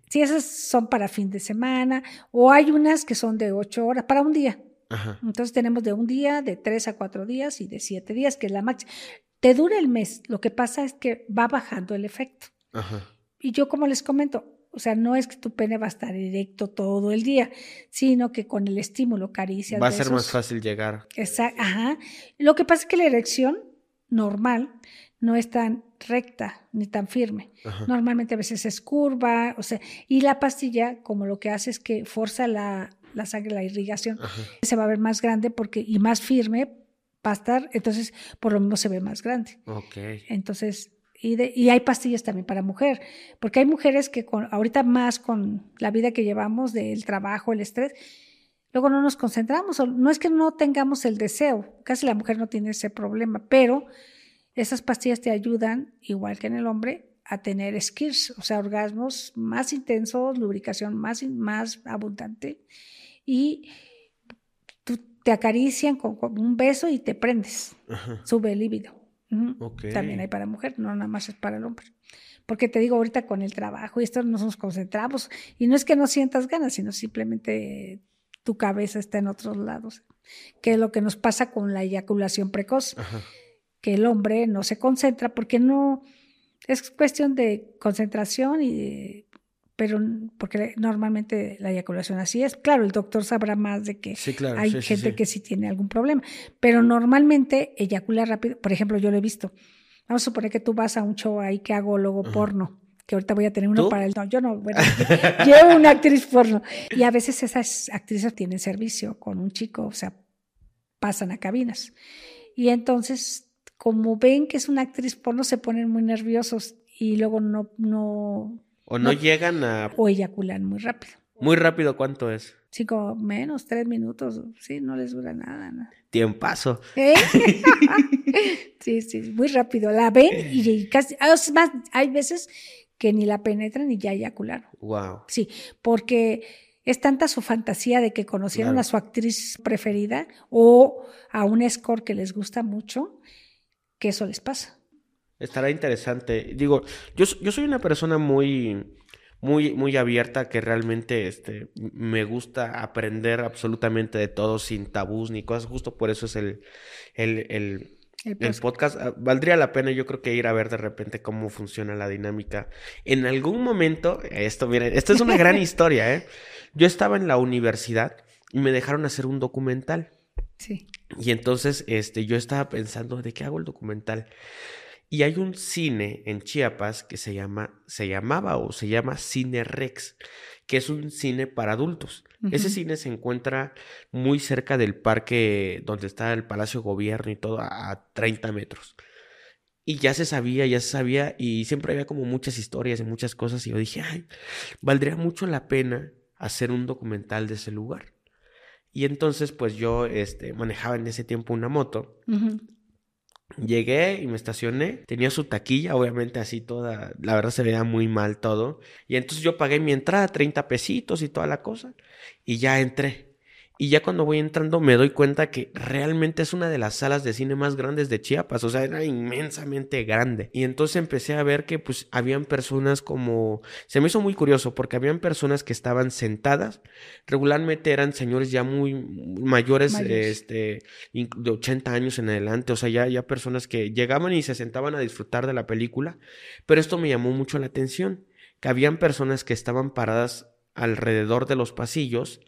Sí, esas son para fin de semana. O hay unas que son de ocho horas, para un día. Ajá. Entonces tenemos de un día, de tres a cuatro días y de siete días, que es la máxima. Te dura el mes. Lo que pasa es que va bajando el efecto. Ajá. Y yo, como les comento, o sea, no es que tu pene va a estar directo todo el día, sino que con el estímulo, caricia.
Va a ser más fácil llegar.
Exacto, ajá. Lo que pasa es que la erección normal no es tan recta ni tan firme. Normalmente a veces es curva, o sea, y la pastilla como lo que hace es que forza la, la sangre, la irrigación, se va a ver más grande porque y más firme va a estar, entonces por lo mismo se ve más grande.
Ok.
Entonces, y, hay pastillas también para mujer, porque hay mujeres que con, ahorita más con la vida que llevamos del trabajo, el estrés, luego no nos concentramos. No es que no tengamos el deseo, casi la mujer no tiene ese problema, pero esas pastillas te ayudan, igual que en el hombre, a tener skills, o sea, orgasmos más intensos, lubricación más, más abundante y tú te acarician con, un beso y te prendes, sube el líbido. También hay para mujer, no nada más es para el hombre. Porque te digo, ahorita con el trabajo y esto nos concentramos. Y no es que no sientas ganas, sino simplemente tu cabeza está en otros lados. Que es lo que nos pasa con la eyaculación precoz. Que el hombre no se concentra porque no. Es cuestión de concentración y de pero porque normalmente la eyaculación así es. Claro, el doctor sabrá más de que hay gente que sí tiene algún problema, pero normalmente eyacula rápido. Por ejemplo, yo lo he visto. Vamos a suponer que tú vas a un show ahí que hago logo porno, que ahorita voy a tener uno para el... No, yo no, bueno, [laughs] llevo una actriz porno. Y a veces esas actrices tienen servicio con un chico, o sea, pasan a cabinas. Y entonces, como ven que es una actriz porno, se ponen muy nerviosos y luego no, no
o no, llegan a...
O eyaculan muy rápido.
Muy rápido, ¿cuánto es?
Cinco, menos, tres minutos. Sí, no les dura nada. nada.
Tiempazo.
¿Eh? [laughs] sí, sí, muy rápido. La ven y casi... Es más, hay veces que ni la penetran y ya eyacularon.
Wow.
Sí, porque es tanta su fantasía de que conocieron a su actriz preferida o a un score que les gusta mucho, que eso les pasa.
Estará interesante. Digo, yo, yo soy una persona muy, muy, muy abierta que realmente este, me gusta aprender absolutamente de todo sin tabús ni cosas. Justo por eso es el, el, el, el, podcast. Ah, valdría la pena, yo creo que ir a ver de repente cómo funciona la dinámica. En algún momento, esto, miren, esto es una gran [laughs] historia, ¿eh? Yo estaba en la universidad y me dejaron hacer un documental.
Sí.
Y entonces, este, yo estaba pensando, ¿de qué hago el documental? Y hay un cine en Chiapas que se llama, se llamaba o se llama Cine Rex, que es un cine para adultos. Ese cine se encuentra muy cerca del parque donde está el Palacio Gobierno y todo, a 30 metros. Y ya se sabía, ya se sabía, y siempre había como muchas historias y muchas cosas, y yo dije, ay, valdría mucho la pena hacer un documental de ese lugar. Y entonces, pues yo este, manejaba en ese tiempo una moto. Llegué y me estacioné, tenía su taquilla, obviamente así toda, la verdad se veía muy mal todo. Y entonces yo pagué mi entrada, 30 pesitos y toda la cosa, y ya entré. Y ya cuando voy entrando me doy cuenta que realmente es una de las salas de cine más grandes de Chiapas, o sea, era inmensamente grande. Y entonces empecé a ver que pues habían personas como, se me hizo muy curioso porque habían personas que estaban sentadas, regularmente eran señores ya muy mayores, este, de 80 años en adelante, o sea, ya, ya personas que llegaban y se sentaban a disfrutar de la película, pero esto me llamó mucho la atención, que habían personas que estaban paradas alrededor de los pasillos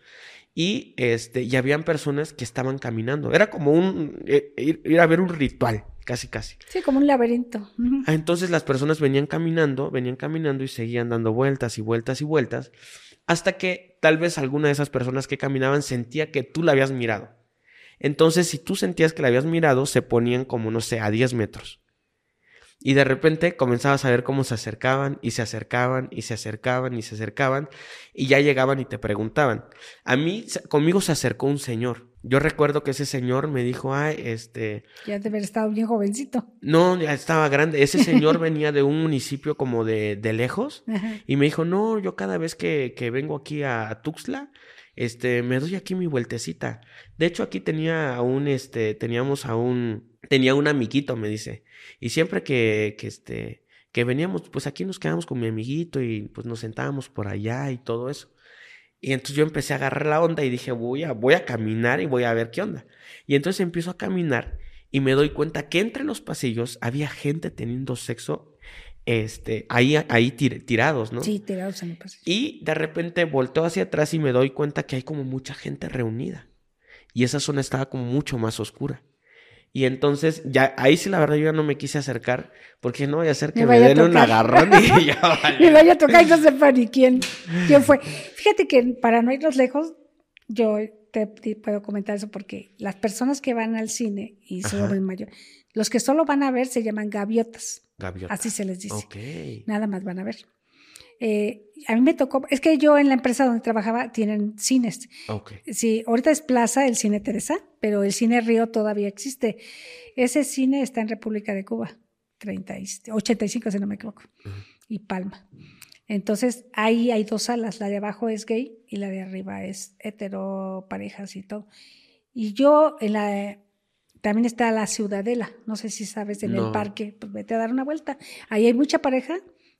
y este y habían personas que estaban caminando. Era como un eh, ir, a ver un ritual, casi casi.
Sí, como un laberinto.
Ah, entonces las personas venían caminando, venían caminando y seguían dando vueltas y vueltas y vueltas hasta que tal vez alguna de esas personas que caminaban sentía que tú la habías mirado. Entonces, si tú sentías que la habías mirado, se ponían como, no sé, a 10 metros. Y de repente comenzabas a ver cómo se acercaban y se acercaban y se acercaban y se acercaban y ya llegaban y te preguntaban. A mí, conmigo se acercó un señor. Yo recuerdo que ese señor me dijo, ay, este...
Ya debe haber estado bien jovencito.
No, ya estaba grande. Ese señor [laughs] venía de un municipio como de, de lejos y me dijo, no, yo cada vez que, que vengo aquí a Tuxtla, este, me doy aquí mi vueltecita. De hecho, aquí tenía a un, este, teníamos a un, tenía un amiguito, me dice. Y siempre que, que este, que veníamos, pues aquí nos quedamos con mi amiguito y pues nos sentábamos por allá y todo eso. Y entonces yo empecé a agarrar la onda y dije, voy a, voy a caminar y voy a ver qué onda. Y entonces empiezo a caminar y me doy cuenta que entre los pasillos había gente teniendo sexo este, ahí, ahí tirados, ¿no?
Sí, tirados en el pasillo.
Y de repente volteo hacia atrás y me doy cuenta que hay como mucha gente reunida. Y esa zona estaba como mucho más oscura. Y entonces, ya, ahí sí la verdad yo ya no me quise acercar, porque no voy a hacer que me, den un agarrón y ya [laughs] vaya.
me vaya a tocar y no sepa ni quién, quién fue. Fíjate que para no irnos lejos, yo te, puedo comentar eso porque las personas que van al cine y son mayor, los que solo van a ver se llaman gaviotas. Gaviotas. Así se les dice. Nada más van a ver. Eh, a mí me tocó, es que yo en la empresa donde trabajaba tienen cines. Okay. Sí, ahorita es Plaza, el cine Teresa, pero el cine Río todavía existe. Ese cine está en República de Cuba, 30 85 si no me equivoco, y Palma. Entonces ahí hay dos salas, la de abajo es gay y la de arriba es hetero, parejas y todo. Y yo en la también está la Ciudadela, no sé si sabes, en el parque, pues vete a dar una vuelta. Ahí hay mucha pareja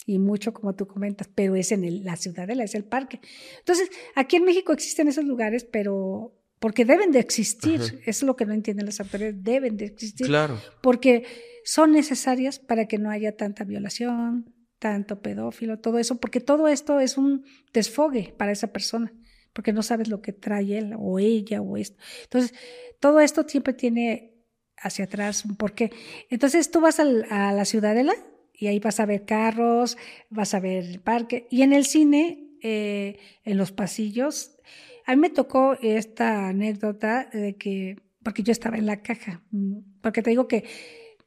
y mucho como tú comentas, pero es en el, la ciudadela, es el parque. Entonces, aquí en México existen esos lugares, pero porque deben de existir, es lo que no entienden las autoridades, deben de existir, claro. porque son necesarias para que no haya tanta violación, tanto pedófilo, todo eso, porque todo esto es un desfogue para esa persona, porque no sabes lo que trae él o ella o esto. Entonces, todo esto siempre tiene hacia atrás un porqué. Entonces, tú vas a la ciudadela y ahí vas a ver carros, vas a ver el parque. Y en el cine, eh, en los pasillos, a mí me tocó esta anécdota de que, porque yo estaba en la caja, mm, porque te digo que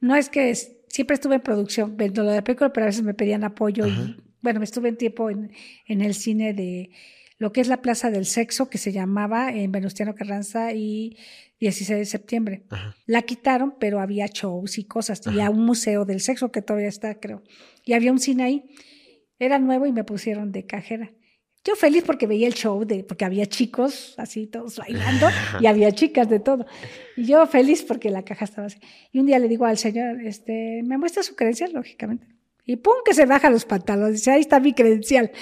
no es que siempre estuve en producción, viendo lo de película, pero a veces me pedían apoyo y bueno, me estuve en tiempo en, en el cine de lo que es la Plaza del Sexo, que se llamaba en Venustiano Carranza y 16 de septiembre. La quitaron, pero había shows y cosas, y a un museo del sexo que todavía está, creo. Y había un cine ahí. Era nuevo y me pusieron de cajera. Yo feliz porque veía el show, de, porque había chicos así todos bailando [laughs] y había chicas de todo. Y yo feliz porque la caja estaba así. Y un día le digo al señor, este, ¿me muestra su credencial? Lógicamente. Y pum, que se baja los pantalones. Dice, ahí está mi credencial.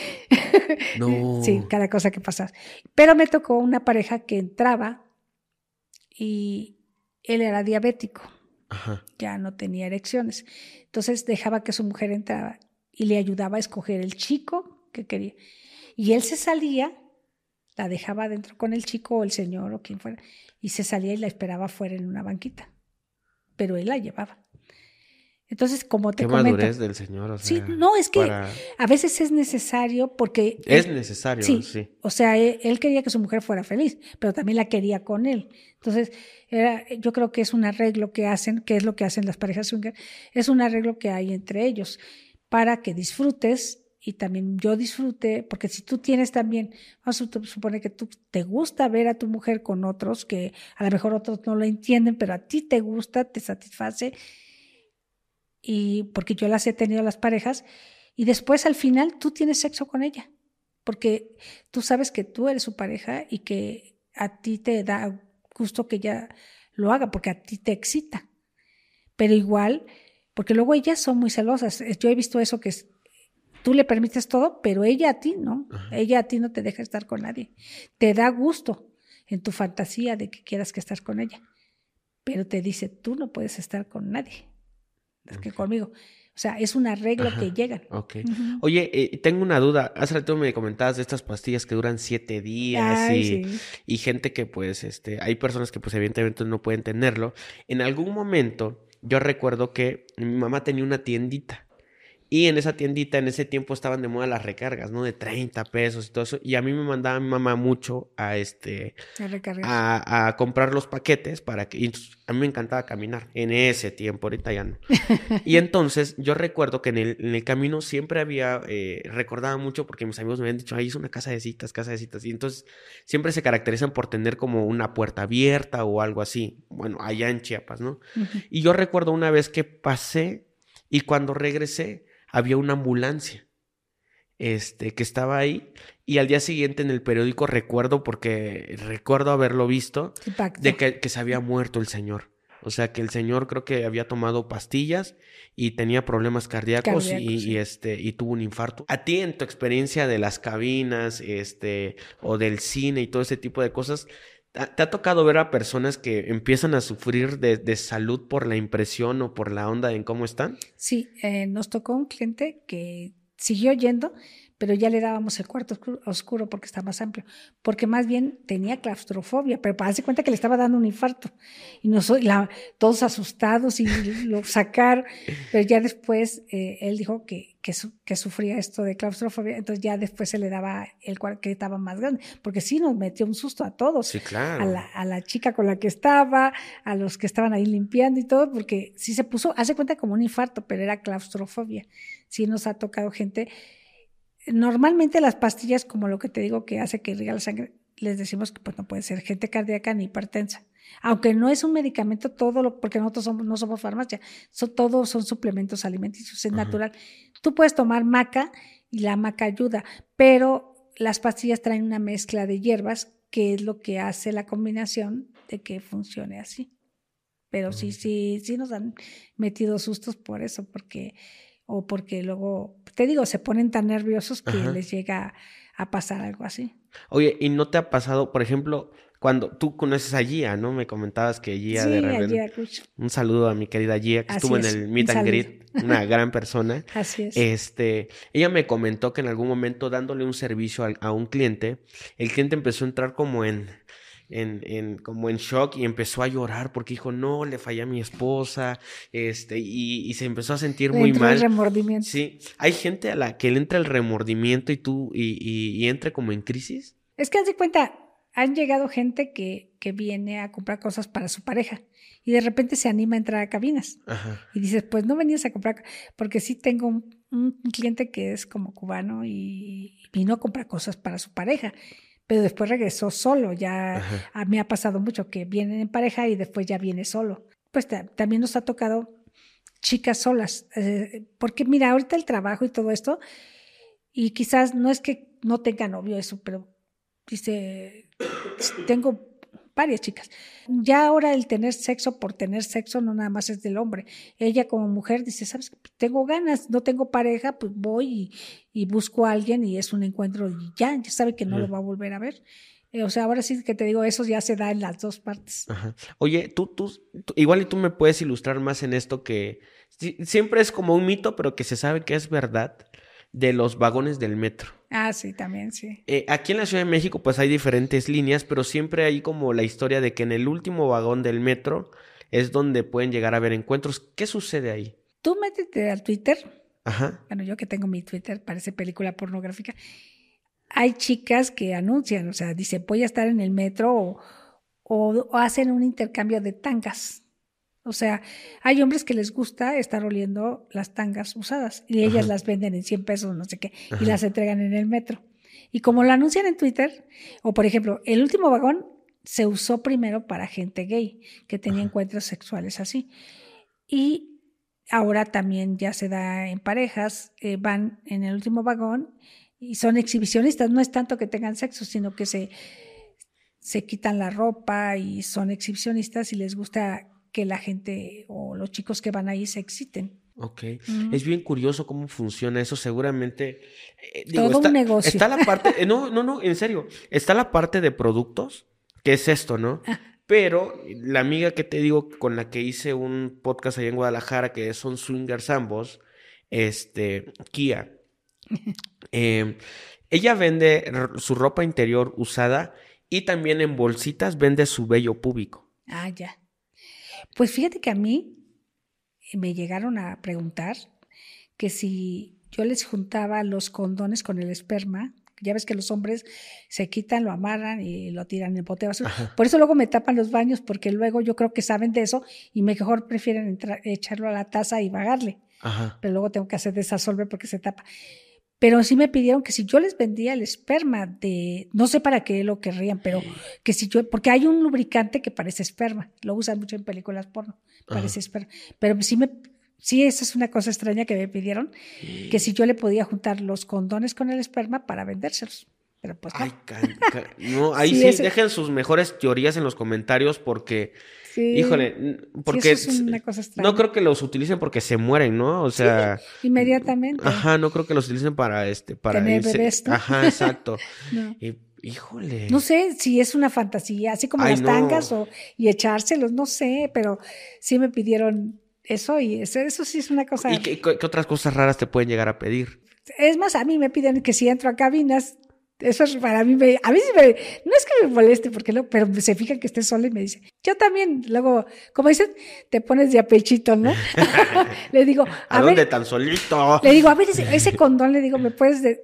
No. [laughs] sí, cada cosa que pasa. Pero me tocó una pareja que entraba y él era diabético. Ya no tenía erecciones. Entonces dejaba que su mujer entraba y le ayudaba a escoger el chico que quería. Y él se salía, la dejaba adentro con el chico o el señor o quien fuera, y se salía y la esperaba afuera en una banquita. Pero él la llevaba. Entonces, como te
Qué madurez del Señor. O
sea, sí, no, es que a veces es necesario porque...
Es necesario, sí,
O sea, e, él, quería que su mujer fuera feliz, pero también la quería con él. Entonces, era, yo creo que es un arreglo que hacen, que es lo que hacen las parejas swinger, es un arreglo que hay entre ellos para que disfrutes y también yo disfrute, porque si tú tienes también, vamos a suponer que tú te gusta ver a tu mujer con otros, que a lo mejor otros no lo entienden, pero a ti te gusta, te satisface, y porque yo las he tenido las parejas, y después al final tú tienes sexo con ella, porque tú sabes que tú eres su pareja y que a ti te da gusto que ella lo haga, porque a ti te excita. Pero igual, porque luego ellas son muy celosas. Yo he visto eso que tú le permites todo, pero ella a ti no. Ella a ti no te deja estar con nadie. Te da gusto en tu fantasía de que quieras que estés con ella, pero te dice, tú no puedes estar con nadie es que conmigo. O sea, es un arreglo que llegan.
Ok. Oye, eh, tengo una duda. Hace rato me comentabas de estas pastillas que duran siete días y, y, gente que pues, este, hay personas que pues evidentemente no pueden tenerlo. En algún momento yo recuerdo que mi mamá tenía una tiendita Y en esa tiendita, en ese tiempo estaban de moda las recargas, ¿no? De 30 pesos y todo eso. Y a mí me mandaba mi mamá mucho a este. A, a, comprar los paquetes para que. a mí me encantaba caminar en ese tiempo, ahorita ya no. [laughs] y entonces yo recuerdo que en el, en el camino siempre había. Eh, recordaba mucho porque mis amigos me habían dicho, ahí es una casa de citas, casa de citas. Y entonces siempre se caracterizan por tener como una puerta abierta o algo así. Bueno, allá en Chiapas, ¿no? Y yo recuerdo una vez que pasé y cuando regresé había una ambulancia este, que estaba ahí y al día siguiente en el periódico recuerdo, porque recuerdo haberlo visto, de que, se había muerto el señor. O sea que el señor creo que había tomado pastillas y tenía problemas cardíacos, y, este y tuvo un infarto. A ti en tu experiencia de las cabinas, este o del cine y todo ese tipo de cosas, ¿te ha tocado ver a personas que empiezan a sufrir de, salud por la impresión o por la onda en cómo están?
Sí, eh, nos tocó un cliente que siguió yendo, pero ya le dábamos el cuarto oscuro porque está más amplio, porque más bien tenía claustrofobia, pero para darse cuenta que le estaba dando un infarto. Y todos asustados y lo sacaron, pero ya después eh, él dijo que, que, sufría esto de claustrofobia, entonces ya después se le daba el cuarto que estaba más grande, porque sí nos metió un susto a todos,
sí, claro.
a, la, a la chica con la que estaba, a los que estaban ahí limpiando y todo, porque sí se puso, hace cuenta como un infarto, pero era claustrofobia. Sí nos ha tocado gente Normalmente las pastillas, como lo que te digo que hace que irriga la sangre, les decimos que pues no puede ser gente cardíaca ni hipertensa. Aunque no es un medicamento, todo lo, porque nosotros somos, no somos farmacia, son, todos son suplementos alimenticios, es natural. Tú puedes tomar maca y la maca ayuda, pero las pastillas traen una mezcla de hierbas que es lo que hace la combinación de que funcione así. Pero sí, sí, sí nos han metido sustos por eso, porque o porque luego, te digo, se ponen tan nerviosos que les llega a pasar algo así.
Oye, ¿y no te ha pasado, por ejemplo, cuando tú conoces a Gia, ¿no? Me comentabas que Gia
sí,
de
Rebel.
Un saludo a mi querida Gia, que estuvo en el Meet and Greet, una gran persona. [laughs]
Así es.
Este, ella me comentó que en algún momento dándole un servicio a un cliente, el cliente empezó a entrar como en en, en, como en shock y empezó a llorar porque dijo, no, le fallé a mi esposa, este, y, se empezó a sentir muy mal.
El remordimiento.
Sí, hay gente a la que le entra el remordimiento y tú, y, y, entre como en crisis.
Es que haz de cuenta, han llegado gente que, que viene a comprar cosas para su pareja y de repente se anima a entrar a cabinas. Y dices, pues no venías a comprar, porque sí tengo un, un cliente que es como cubano y vino a comprar cosas para su pareja pero después regresó solo. Ya a mí ha pasado mucho que vienen en pareja y después ya viene solo. Pues también nos ha tocado chicas solas, eh, porque mira, ahorita el trabajo y todo esto, y quizás no es que no tenga novio eso, pero dice, tengo varias chicas. Ya ahora el tener sexo por tener sexo no nada más es del hombre. Ella como mujer dice, sabes, tengo ganas, no tengo pareja, pues voy y, busco a alguien y es un encuentro y ya, ya sabe que no lo va a volver a ver. Eh, o sea, ahora sí que te digo, eso ya se da en las dos partes.
Oye, tú, tú, igual y tú me puedes ilustrar más en esto que siempre es como un mito, pero que se sabe que es verdad de los vagones del metro.
Ah, sí, también, sí.
Eh, aquí en la Ciudad de México pues hay diferentes líneas, pero siempre hay como la historia de que en el último vagón del metro es donde pueden llegar a ver encuentros. ¿Qué sucede ahí?
Tú métete al Twitter.
Ajá.
Bueno, yo que tengo mi Twitter, parece película pornográfica. Hay chicas que anuncian, o sea, dicen, voy a estar en el metro o, o hacen un intercambio de tangas. O sea, hay hombres que les gusta estar oliendo las tangas usadas y ellas las venden en 100 pesos, no sé qué, y las entregan en el metro. Y como lo anuncian en Twitter, o por ejemplo, el último vagón se usó primero para gente gay que tenía encuentros sexuales así. Y ahora también ya se da en parejas, eh, van en el último vagón y son exhibicionistas. No es tanto que tengan sexo, sino que se, se quitan la ropa y son exhibicionistas y les gusta que la gente o los chicos que van ahí se exciten.
Ok, es bien curioso cómo funciona eso, seguramente.
Eh, Todo un negocio.
Está la parte, eh, no, [laughs] no, no, en serio, está la parte de productos, que es esto, ¿no? Ah. Pero la amiga que te digo con la que hice un podcast allá en Guadalajara, que son swingers ambos, este, Kia, [laughs] em, ella vende su ropa interior usada y también en bolsitas vende su vello público.
Ah, ya. Pues fíjate que a mí me llegaron a preguntar que si yo les juntaba los condones con el esperma, ya ves que los hombres se quitan, lo amarran y lo tiran en el bote Por eso luego me tapan los baños, porque luego yo creo que saben de eso y mejor prefieren echarlo a la taza y vagarle. Pero luego tengo que hacer desasolver porque se tapa. Pero sí me pidieron que si yo les vendía el esperma de, no sé para qué lo querrían, pero que si yo, porque hay un lubricante que parece esperma, lo usan mucho en películas porno, parece esperma. Pero sí me, sí, esa es una cosa extraña que me pidieron, que si yo le podía juntar los condones con el esperma para vendérselos. Pero pues
Ay, no, [laughs] ahí sí, dejen sus mejores teorías en los comentarios porque Híjole, porque no creo que los utilicen porque se mueren, ¿no? O sea,
inmediatamente.
Ajá, no creo que los utilicen para este para
Tener Ajá, [laughs]
exacto. híjole.
No sé si es una fantasía, así como las tangas o y echárselos, no sé, pero sí me pidieron eso y eso, eso sí es una cosa.
¿Y qué, qué otras cosas raras te pueden llegar a pedir?
Es más, a mí me piden que si entro a cabinas eso es para mí, me, a mí sí me, no es que me moleste, porque lo, pero se fija que esté sola y me dice, yo también, luego, como dicen, te pones de apechito, ¿no? [laughs] [laughs] le digo,
¿a, dónde tan solito?
Le digo, a ver, ese, condón, le digo, ¿me puedes, de,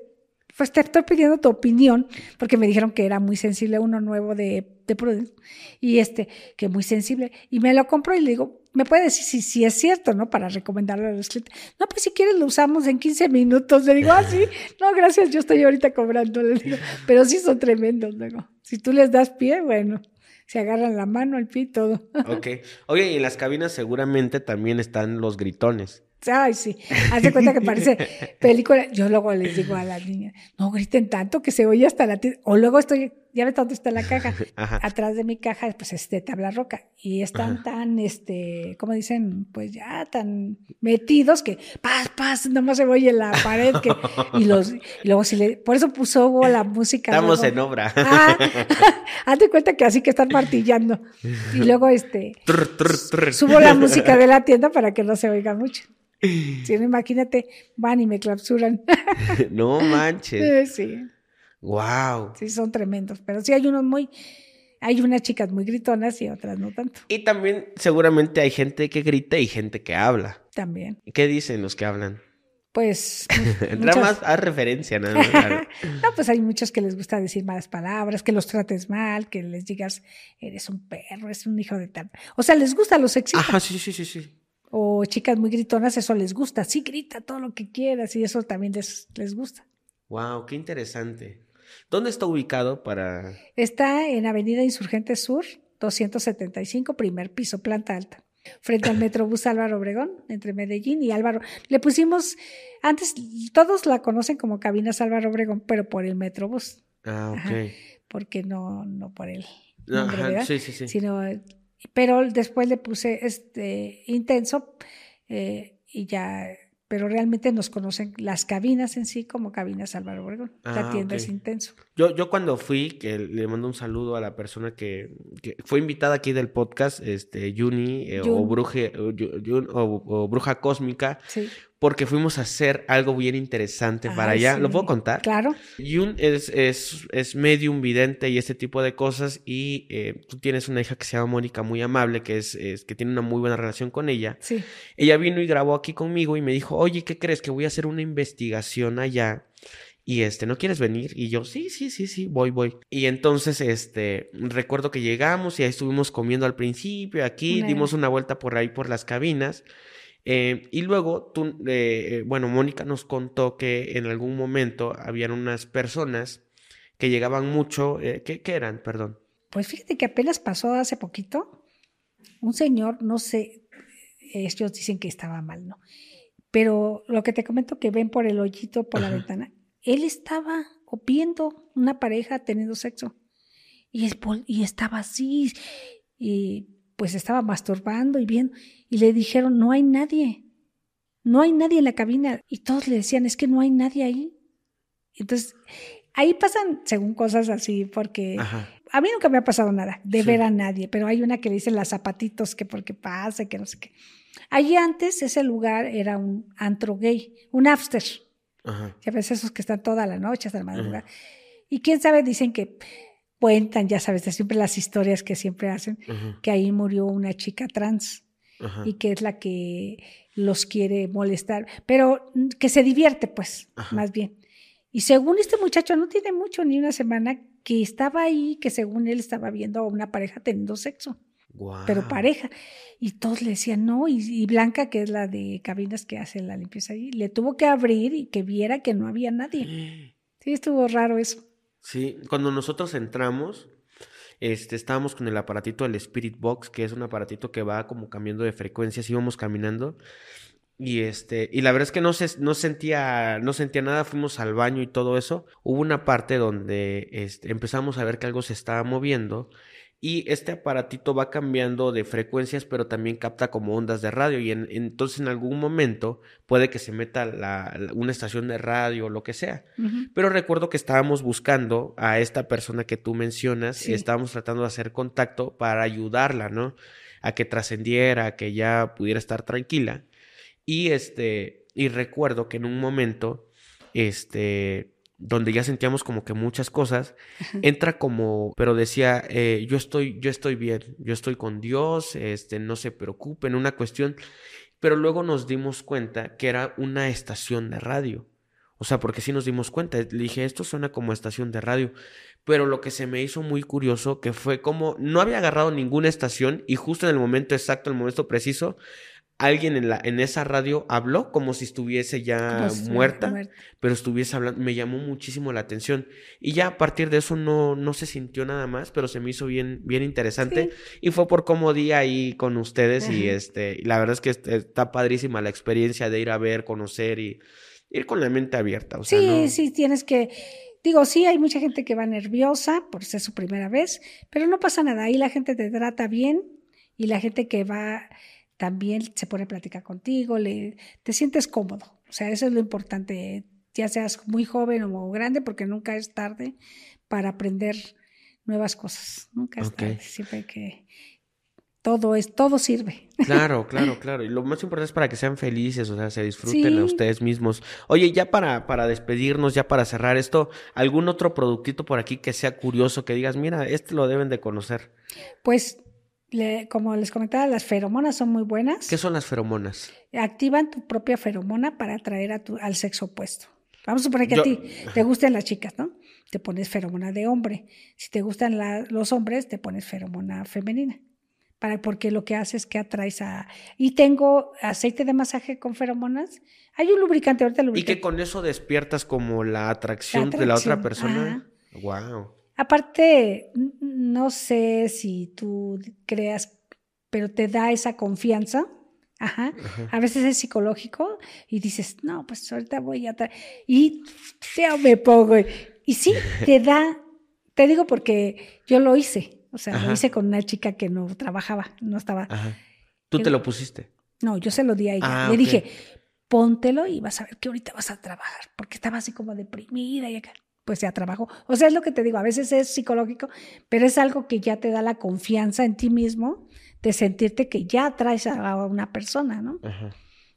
pues te estoy pidiendo tu opinión, porque me dijeron que era muy sensible uno nuevo de, de Prudence, y este, que muy sensible, y me lo compro y le digo, me puede decir si, si es cierto, ¿no? Para recomendarlo a los clientes. No, pues si quieres lo usamos en 15 minutos. Le digo, ah, sí, [laughs] no, gracias, yo estoy ahorita cobrando. Le digo, pero sí son tremendos, luego. Si tú les das pie, bueno, se agarran la mano, el pie y todo.
Ok. Oye, y en las cabinas seguramente también están los gritones.
Ay, sí. Haz de cuenta que parece [laughs] película. Yo luego les digo a las niñas, no griten tanto que se oye hasta la O luego estoy, ya ves dónde está la caja. [laughs] Atrás de mi caja, pues este tabla roca. Y están tan, este, ¿cómo dicen? Pues ya tan metidos que paz, paz, nomás se oye la pared. Que, [laughs] y los, y luego si le, por eso puso la música.
Estamos en obra. [laughs]
Ah, haz de cuenta que así que están martillando. Y luego este, subo la música de la tienda para que no se oiga mucho. Si no, imagínate, van y me clausuran.
no manches.
Sí.
Wow.
Sí, son tremendos. Pero sí hay unos muy. Hay unas chicas muy gritonas y otras no tanto.
Y también seguramente hay gente que grita y gente que habla.
También.
¿Qué dicen los que hablan?
Pues. [laughs]
Entra más a referencia, nada [laughs]
no, pues hay muchos que les gusta decir malas palabras, que los trates mal, que les digas, eres un perro, eres un hijo de tal. O sea, les gusta, los excita.
Ajá, sí, sí, sí, sí
o chicas muy gritonas, eso les gusta. Sí, grita todo lo que quieras y eso también les, les gusta.
Wow, qué interesante. ¿Dónde está ubicado para...?
Está en Avenida Insurgente Sur, 275, primer piso, planta alta, frente al [laughs] Metrobús Álvaro Obregón, entre Medellín y Álvaro. Le pusimos, antes todos la conocen como Cabinas Álvaro Obregón, pero por el Metrobús.
Ah, ok.
porque no, no por el
nombre, Sí, sí, sí.
Sino pero después le puse este intenso eh, y ya, pero realmente nos conocen las cabinas en sí como cabinas Álvaro Obregón. la ah, tienda es intenso.
Yo, yo cuando fui, que le mando un saludo a la persona que, fue invitada aquí del podcast, este, Juni eh, o, Bruje, o, Bruja Cósmica,
sí
porque fuimos a hacer algo bien interesante para allá. ¿Lo puedo contar?
Claro.
Yun es, es, es medium, vidente y este tipo de cosas. Y eh, tú tienes una hija que se llama Mónica, muy amable, que es, que tiene una muy buena relación con ella.
Sí.
Ella vino y grabó aquí conmigo y me dijo, oye, ¿qué crees? Que voy a hacer una investigación allá. Y este, ¿no quieres venir? Y yo, sí, sí, sí, sí, voy, voy. Y entonces, este, recuerdo que llegamos y ahí estuvimos comiendo al principio, aquí, dimos una vuelta por ahí por las cabinas. Eh, y luego, tú, eh, bueno, Mónica nos contó que en algún momento habían unas personas que llegaban mucho, eh, ¿qué, eran? Perdón.
Pues fíjate que apenas pasó hace poquito, un señor, no sé, ellos dicen que estaba mal, ¿no? Pero lo que te comento que ven por el hoyito, por la ventana, él estaba viendo una pareja teniendo sexo y, y estaba así y pues estaba masturbando y viendo y le dijeron, no hay nadie, no hay nadie en la cabina. Y todos le decían, es que no hay nadie ahí. Entonces, ahí pasan, según cosas así, porque a mí nunca me ha pasado nada de ver a nadie, pero hay una que le dicen las zapatitos que porque pasa, que no sé qué. Allí antes ese lugar era un antro gay, un after. Ajá. Ya ves esos que están toda la noche hasta la madrugada. Y quién sabe, dicen que cuentan, ya sabes, de siempre las historias que siempre hacen, que ahí murió una chica trans y que es la que los quiere molestar, pero que se divierte, pues, más bien. Y según este muchacho, no tiene mucho, ni una semana, que estaba ahí, que según él estaba viendo a una pareja teniendo sexo. Pero pareja. Y todos le decían no. Y, Blanca, que es la de cabinas que hace la limpieza ahí, le tuvo que abrir y que viera que no había nadie. [gasps] Sí, estuvo raro eso.
Sí, cuando nosotros entramos, este, estábamos con el aparatito del Spirit Box, que es un aparatito que va como cambiando de frecuencias, íbamos caminando. Y este, y la verdad es que no se, no sentía, no sentía nada, fuimos al baño y todo eso. Hubo una parte donde este, empezamos a ver que algo se estaba moviendo y este aparatito va cambiando de frecuencias, pero también capta como ondas de radio y entonces en algún momento puede que se meta la, una estación de radio o lo que sea. Pero recuerdo que estábamos buscando a esta persona que tú mencionas y estábamos tratando de hacer contacto para ayudarla, ¿no? A que trascendiera, a que ya pudiera estar tranquila. Y este, y recuerdo que en un momento, este, donde ya sentíamos como que muchas cosas, entra como, pero decía, eh, yo estoy, yo estoy bien, yo estoy con Dios, este, no se preocupen, una cuestión, pero luego nos dimos cuenta que era una estación de radio. O sea, porque sí nos dimos cuenta, le dije, esto suena como estación de radio, pero lo que se me hizo muy curioso que fue como no había agarrado ninguna estación y justo en el momento exacto, en el momento preciso, alguien en, la, en esa radio habló como si estuviese ya muerta, pero estuviese hablando, me llamó muchísimo la atención. Y ya a partir de eso no, no se sintió nada más, pero se me hizo bien, bien interesante. Y fue por cómo di ahí con ustedes y este, la verdad es que está padrísima la experiencia de ir a ver, conocer y ir con la mente abierta.
sí, sí, tienes que... Digo, sí, hay mucha gente que va nerviosa por ser su primera vez, pero no pasa nada. Ahí la gente te trata bien y la gente que va también se pone a platicar contigo, le, te sientes cómodo. O sea, eso es lo importante, ya seas muy joven o grande, porque nunca es tarde para aprender nuevas cosas. Nunca es tarde. Siempre que todo es, todo sirve.
Claro, claro, [laughs] claro. Y lo más importante es para que sean felices, o sea, se disfruten a ustedes mismos. Oye, ya para, para despedirnos, ya para cerrar esto, ¿algún otro productito por aquí que sea curioso, que digas, mira, este lo deben de conocer?
Pues como les comentaba, las feromonas son muy buenas.
¿Qué son las feromonas?
Activan tu propia feromona para atraer a tu, al sexo opuesto. Vamos a suponer que a ti te gusten las chicas, ¿no? Te pones feromona de hombre. Si te gustan los hombres, te pones feromona femenina. Para, porque lo que hace es que atraes a... Y tengo aceite de masaje con feromonas. Hay un lubricante, ahorita lubricante.
Y que con eso despiertas como la atracción, de la otra persona. Wow.
Aparte, no sé si tú creas, pero te da esa confianza. Ajá. A veces es psicológico y dices, no, pues ahorita voy a... Y me pongo. Y sí, [laughs] te da, te digo porque yo lo hice. O sea, lo hice con una chica que no trabajaba, no estaba. Ajá.
¿Tú te lo pusiste?
No, yo se lo di a ella. Ah, Le dije, póntelo y vas a ver que ahorita vas a trabajar, porque estaba así como deprimida y acá pues ya trabajó. O sea, es lo que te digo, a veces es psicológico, pero es algo que ya te da la confianza en ti mismo de sentirte que ya traes a una persona, ¿no?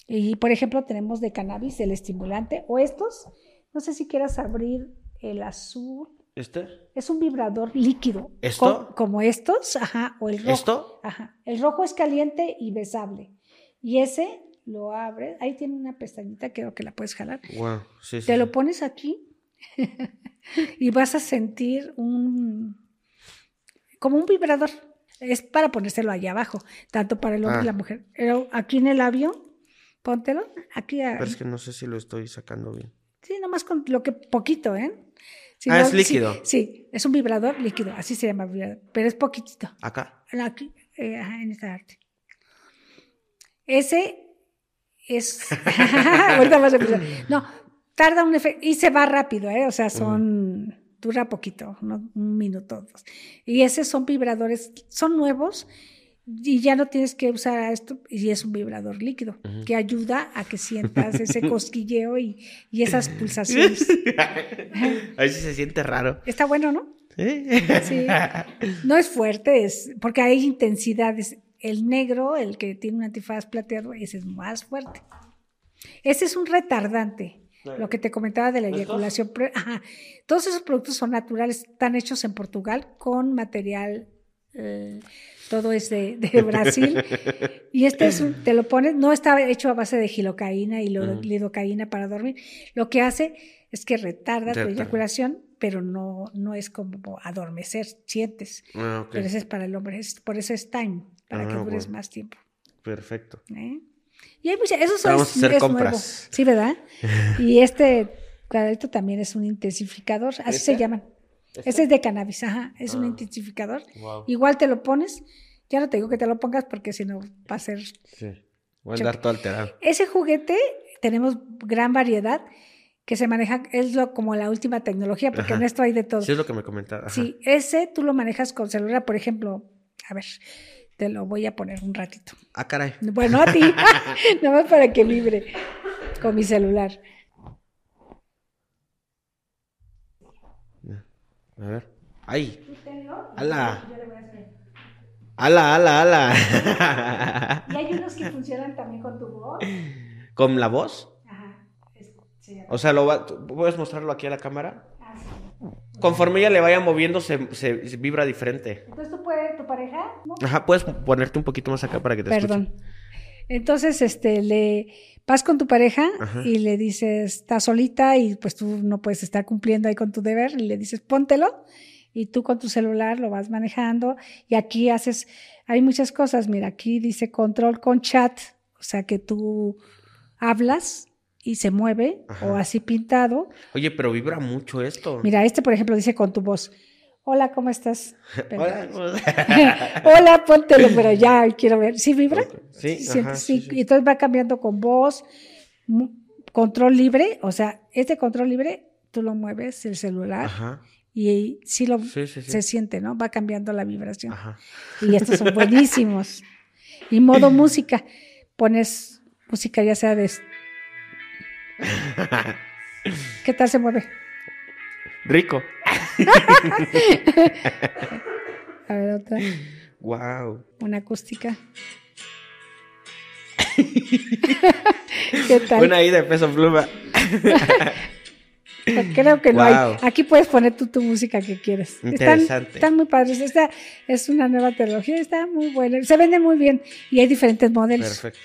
Y por ejemplo, tenemos de cannabis el estimulante o estos, no sé si quieras abrir el azul.
¿Este?
Es un vibrador líquido.
¿Esto?
como estos, ajá, o el rojo.
¿Esto?
Ajá. El rojo es caliente y besable. Y ese lo abres, ahí tiene una pestañita, creo que la puedes jalar.
Wow, sí,
Te lo pones aquí [laughs] y vas a sentir un como un vibrador. Es para ponérselo allá abajo, tanto para el hombre y la ah. mujer. Pero aquí en el labio, póntelo. Aquí
Pero es que no sé si lo estoy sacando bien.
Sí, nomás con lo que poquito, ¿eh?
ah, es líquido.
Sí, es un vibrador líquido, así se llama pero es poquitito.
Acá.
Aquí, eh, en esta parte. Ese es. [laughs] Ahorita vas a empezar. No, tarda un efecto y se va rápido, ¿eh? O sea, son, dura poquito, un minuto, dos. Y esos son vibradores, son nuevos y ya no tienes que usar esto y es un vibrador líquido que ayuda a que sientas ese [laughs] cosquilleo y, y esas [laughs] pulsaciones.
Ahí sí se siente raro.
Está bueno, ¿no? Sí. No es fuerte, es porque hay intensidades. El negro, el que tiene un antifaz plateado, ese es más fuerte. Ese es un retardante. Lo que te comentaba de la eyaculación. Ajá. Todos esos productos son naturales, están hechos en Portugal con material todo es de, [laughs] Brasil. y este es te lo pones, no está hecho a base de gilocaína y lidocaína para dormir. Lo que hace es que retarda tu eyaculación, pero no, no es como adormecer, sientes. Ah, pero ese es para el hombre, por eso es time, para ah, que dures más tiempo.
Perfecto.
¿Eh? Y hay muchas, eso Vamos es, a hacer compras. Sí, ¿verdad? [laughs] y este cuadrito también es un intensificador, así se llaman. Ese es de cannabis, ajá, es un ah. intensificador. Igual te lo pones, ya no te digo que te lo pongas porque si no va a ser...
Sí, va a andar todo alterado.
Ese juguete tenemos gran variedad que se maneja, es lo, como la última tecnología, porque en esto hay de todo.
Sí, es lo que me comentaba.
Sí, ese tú lo manejas con celular, por ejemplo, a ver, te lo voy a poner un ratito.
Ah, caray.
Bueno, a ti, [laughs] [laughs] nada más para que vibre con mi celular.
A ver. ¡Ay! ¡Hala! ¡Hala, hala, hala!
y hay unos que funcionan también con tu voz.
¿Con la voz? O sea, lo ¿puedes mostrarlo aquí a la cámara? Conforme ella le vaya moviendo, se, vibra diferente.
Entonces tú puedes, tu pareja.
Ajá, puedes ponerte un poquito más acá para que te Perdón.
Entonces, este, le vas con tu pareja y le dices, está solita y pues tú no puedes estar cumpliendo ahí con tu deber, y le dices, póntelo y tú con tu celular lo vas manejando y aquí haces, hay muchas cosas, mira, aquí dice control con chat, o sea que tú hablas y se mueve o así pintado.
Oye, pero vibra mucho esto.
Mira, este por ejemplo dice con tu voz. Hola, ¿cómo estás? [laughs] Hola, [laughs] Hola, póntelo, pero ya quiero ver. ¿Sí vibra? Sí, sí, Y entonces va cambiando con voz, control libre, o sea, este control libre tú lo mueves el celular y sí lo se siente, ¿no? Va cambiando la vibración. Y estos son [laughs] buenísimos. Y modo [clears throat] música, pones música ya sea de [laughs] ¿Qué tal se mueve?
Rico. [laughs]
A ver, otra.
Wow.
Una acústica. [laughs]
¿Qué tal? Una ahí de peso pluma.
Creo que no hay. Aquí puedes poner tú tu música que quieres. Interesante. Están, muy padres. Esta es una nueva tecnología, está muy buena. Se vende muy bien y hay diferentes modelos. Perfecto.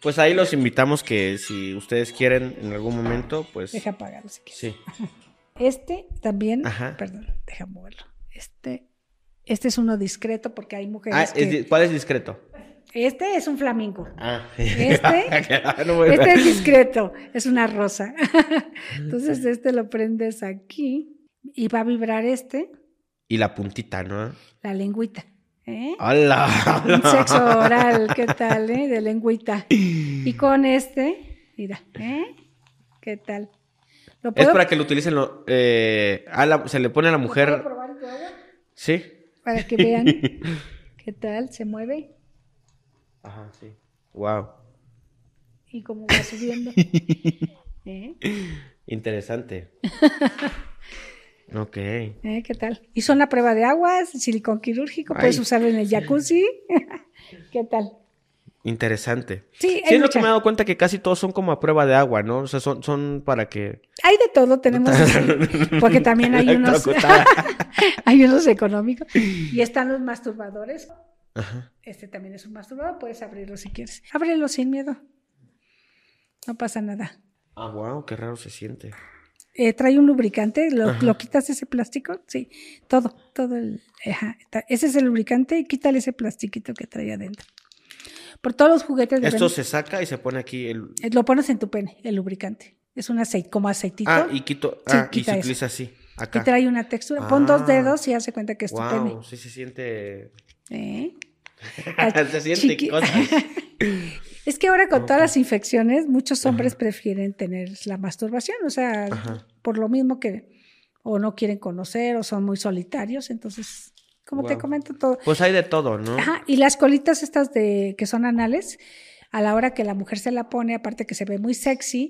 Pues ahí los invitamos que si ustedes quieren en algún momento, pues...
Deja apagarlo si quieres. Sí. [laughs] Este también, perdón, deja moverlo. Este, este es uno discreto porque hay mujeres
ah, ¿Cuál es discreto?
Este es un flamingo. Ah. [laughs] Este, [laughs] este es discreto, es una rosa. Entonces este lo prendes aquí y va a vibrar este.
Y la puntita, ¿no?
La lengüita. ¿Eh?
¡Hola!
Un sexo [laughs] oral, ¿qué tal, eh? De lengüita. Y con este, mira, ¿eh? ¿Qué tal?
Es para que lo utilicen, lo, eh, se le pone a la mujer... ¿Puedo probar tu agua? Sí.
Para que vean [laughs] qué tal, se mueve.
Ajá, sí. Wow.
Y cómo va subiendo. [laughs] ¿Eh?
Interesante. Ok.
¿Eh? ¿Qué tal? Y son la prueba de aguas, silicón quirúrgico, puedes usarlo en el jacuzzi. [laughs] ¿Qué tal?
Interesante. Sí, es lo que me he dado cuenta que casi todos son como a prueba de agua, ¿no? O sea, son, son para que...
Hay de todo, tenemos... [laughs] porque también hay unos... [laughs] hay unos económicos. Y están los masturbadores. Ajá. Este también es un masturbador, puedes abrirlo si quieres. Ábrelo sin miedo. No pasa nada.
Ah, wow, qué raro se siente.
Eh, trae un lubricante, lo, quitas ese plástico, sí, todo, todo el, ese es el lubricante y quítale ese plastiquito que trae adentro. Por todos los juguetes.
Esto se saca y se pone aquí el.
Eh, lo pones en tu pene, el lubricante. Es un aceite, como aceitito.
Ah, y quito, ah, y se utiliza así. Acá.
Y trae una textura. Pon dos ah. dedos y hace cuenta que es tu pene.
Sí se siente. ¿Eh? [laughs] se siente cosas. [laughs]
Es que ahora con todas las infecciones, muchos hombres prefieren tener la masturbación, o sea, por lo mismo que o no quieren conocer o son muy solitarios, entonces, como te comento todo.
Pues hay de todo, ¿no?
Ajá, y las colitas estas de que son anales, a la hora que la mujer se la pone, aparte que se ve muy sexy,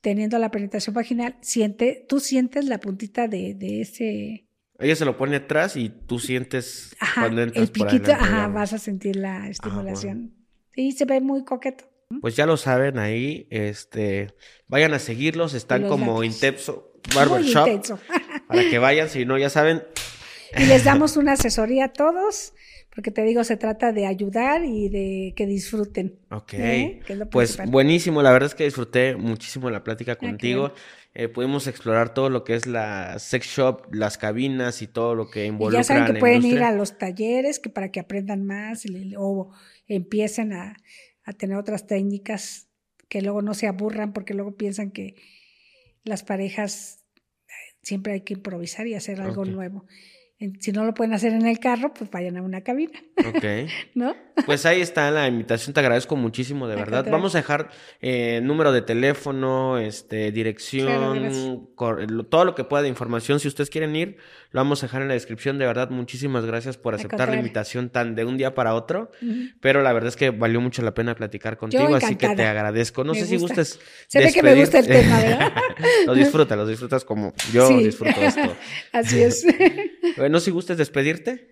teniendo la penetración vaginal, siente, tú sientes la puntita de, de ese
ella se lo pone atrás y tú sientes cuando entras
el piquito, ajá, vas a sentir la estimulación. Sí, se ve muy coqueto.
Pues ya lo saben ahí, este, vayan a seguirlos, están como Intepso Barbershop. [laughs] para que vayan, si no, ya saben.
y les damos una asesoría a todos, porque te digo, se trata de ayudar y de que disfruten.
Ok. ¿eh? Pues buenísimo, la verdad es que disfruté muchísimo la plática contigo. Eh, pudimos explorar todo lo que es la sex shop, las cabinas y todo lo que involucra.
Y ya saben que pueden ir a los talleres que para que aprendan más o empiecen a, a tener otras técnicas que luego no se aburran porque luego piensan que las parejas eh, siempre hay que improvisar y hacer algo nuevo si no lo pueden hacer en el carro, pues vayan a una cabina. Ok. [laughs] ¿No?
Pues ahí está la invitación, te agradezco muchísimo, de verdad. Vamos a dejar eh, número de teléfono, este, dirección, todo lo que pueda de información. Si ustedes quieren ir, lo vamos a dejar en la descripción. De verdad, muchísimas gracias por aceptar la invitación tan de un día para otro. Pero la verdad es que valió mucho la pena platicar contigo, así que te agradezco. No sé si gustes.
Se ve que me gusta el tema, ¿verdad? [laughs]
lo disfrutas, lo disfrutas como yo disfruto esto. [laughs]
así es.
No si gustes despedirte.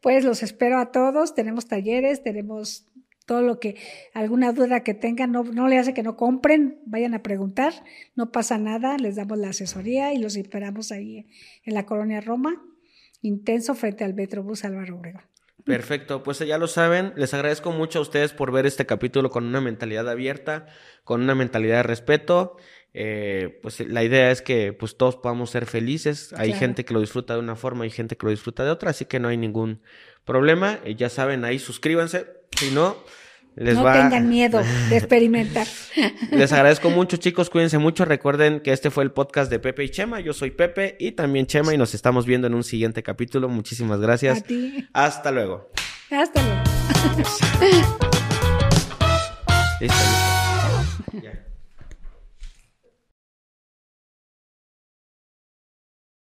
Pues los espero a todos, tenemos talleres, tenemos todo lo que, alguna duda que tengan, no, no le hace que no compren, vayan a preguntar, no pasa nada, les damos la asesoría y los esperamos ahí en la colonia Roma, intenso frente al Metrobús Álvaro Obregón.
Perfecto, pues ya lo saben, les agradezco mucho a ustedes por ver este capítulo con una mentalidad abierta, con una mentalidad de respeto. Eh, pues la idea es que pues todos podamos ser felices. Hay gente que lo disfruta de una forma, hay gente que lo disfruta de otra, así que no hay ningún problema. Y ya saben, ahí suscríbanse. Si no, les
no
va...
tengan miedo de [laughs] experimentar.
Les agradezco mucho, chicos. Cuídense mucho. Recuerden que este fue el podcast de Pepe y Chema. Yo soy Pepe y también Chema y nos estamos viendo en un siguiente capítulo. Muchísimas gracias. Hasta luego.
Hasta luego. [laughs] listo, listo. Ya.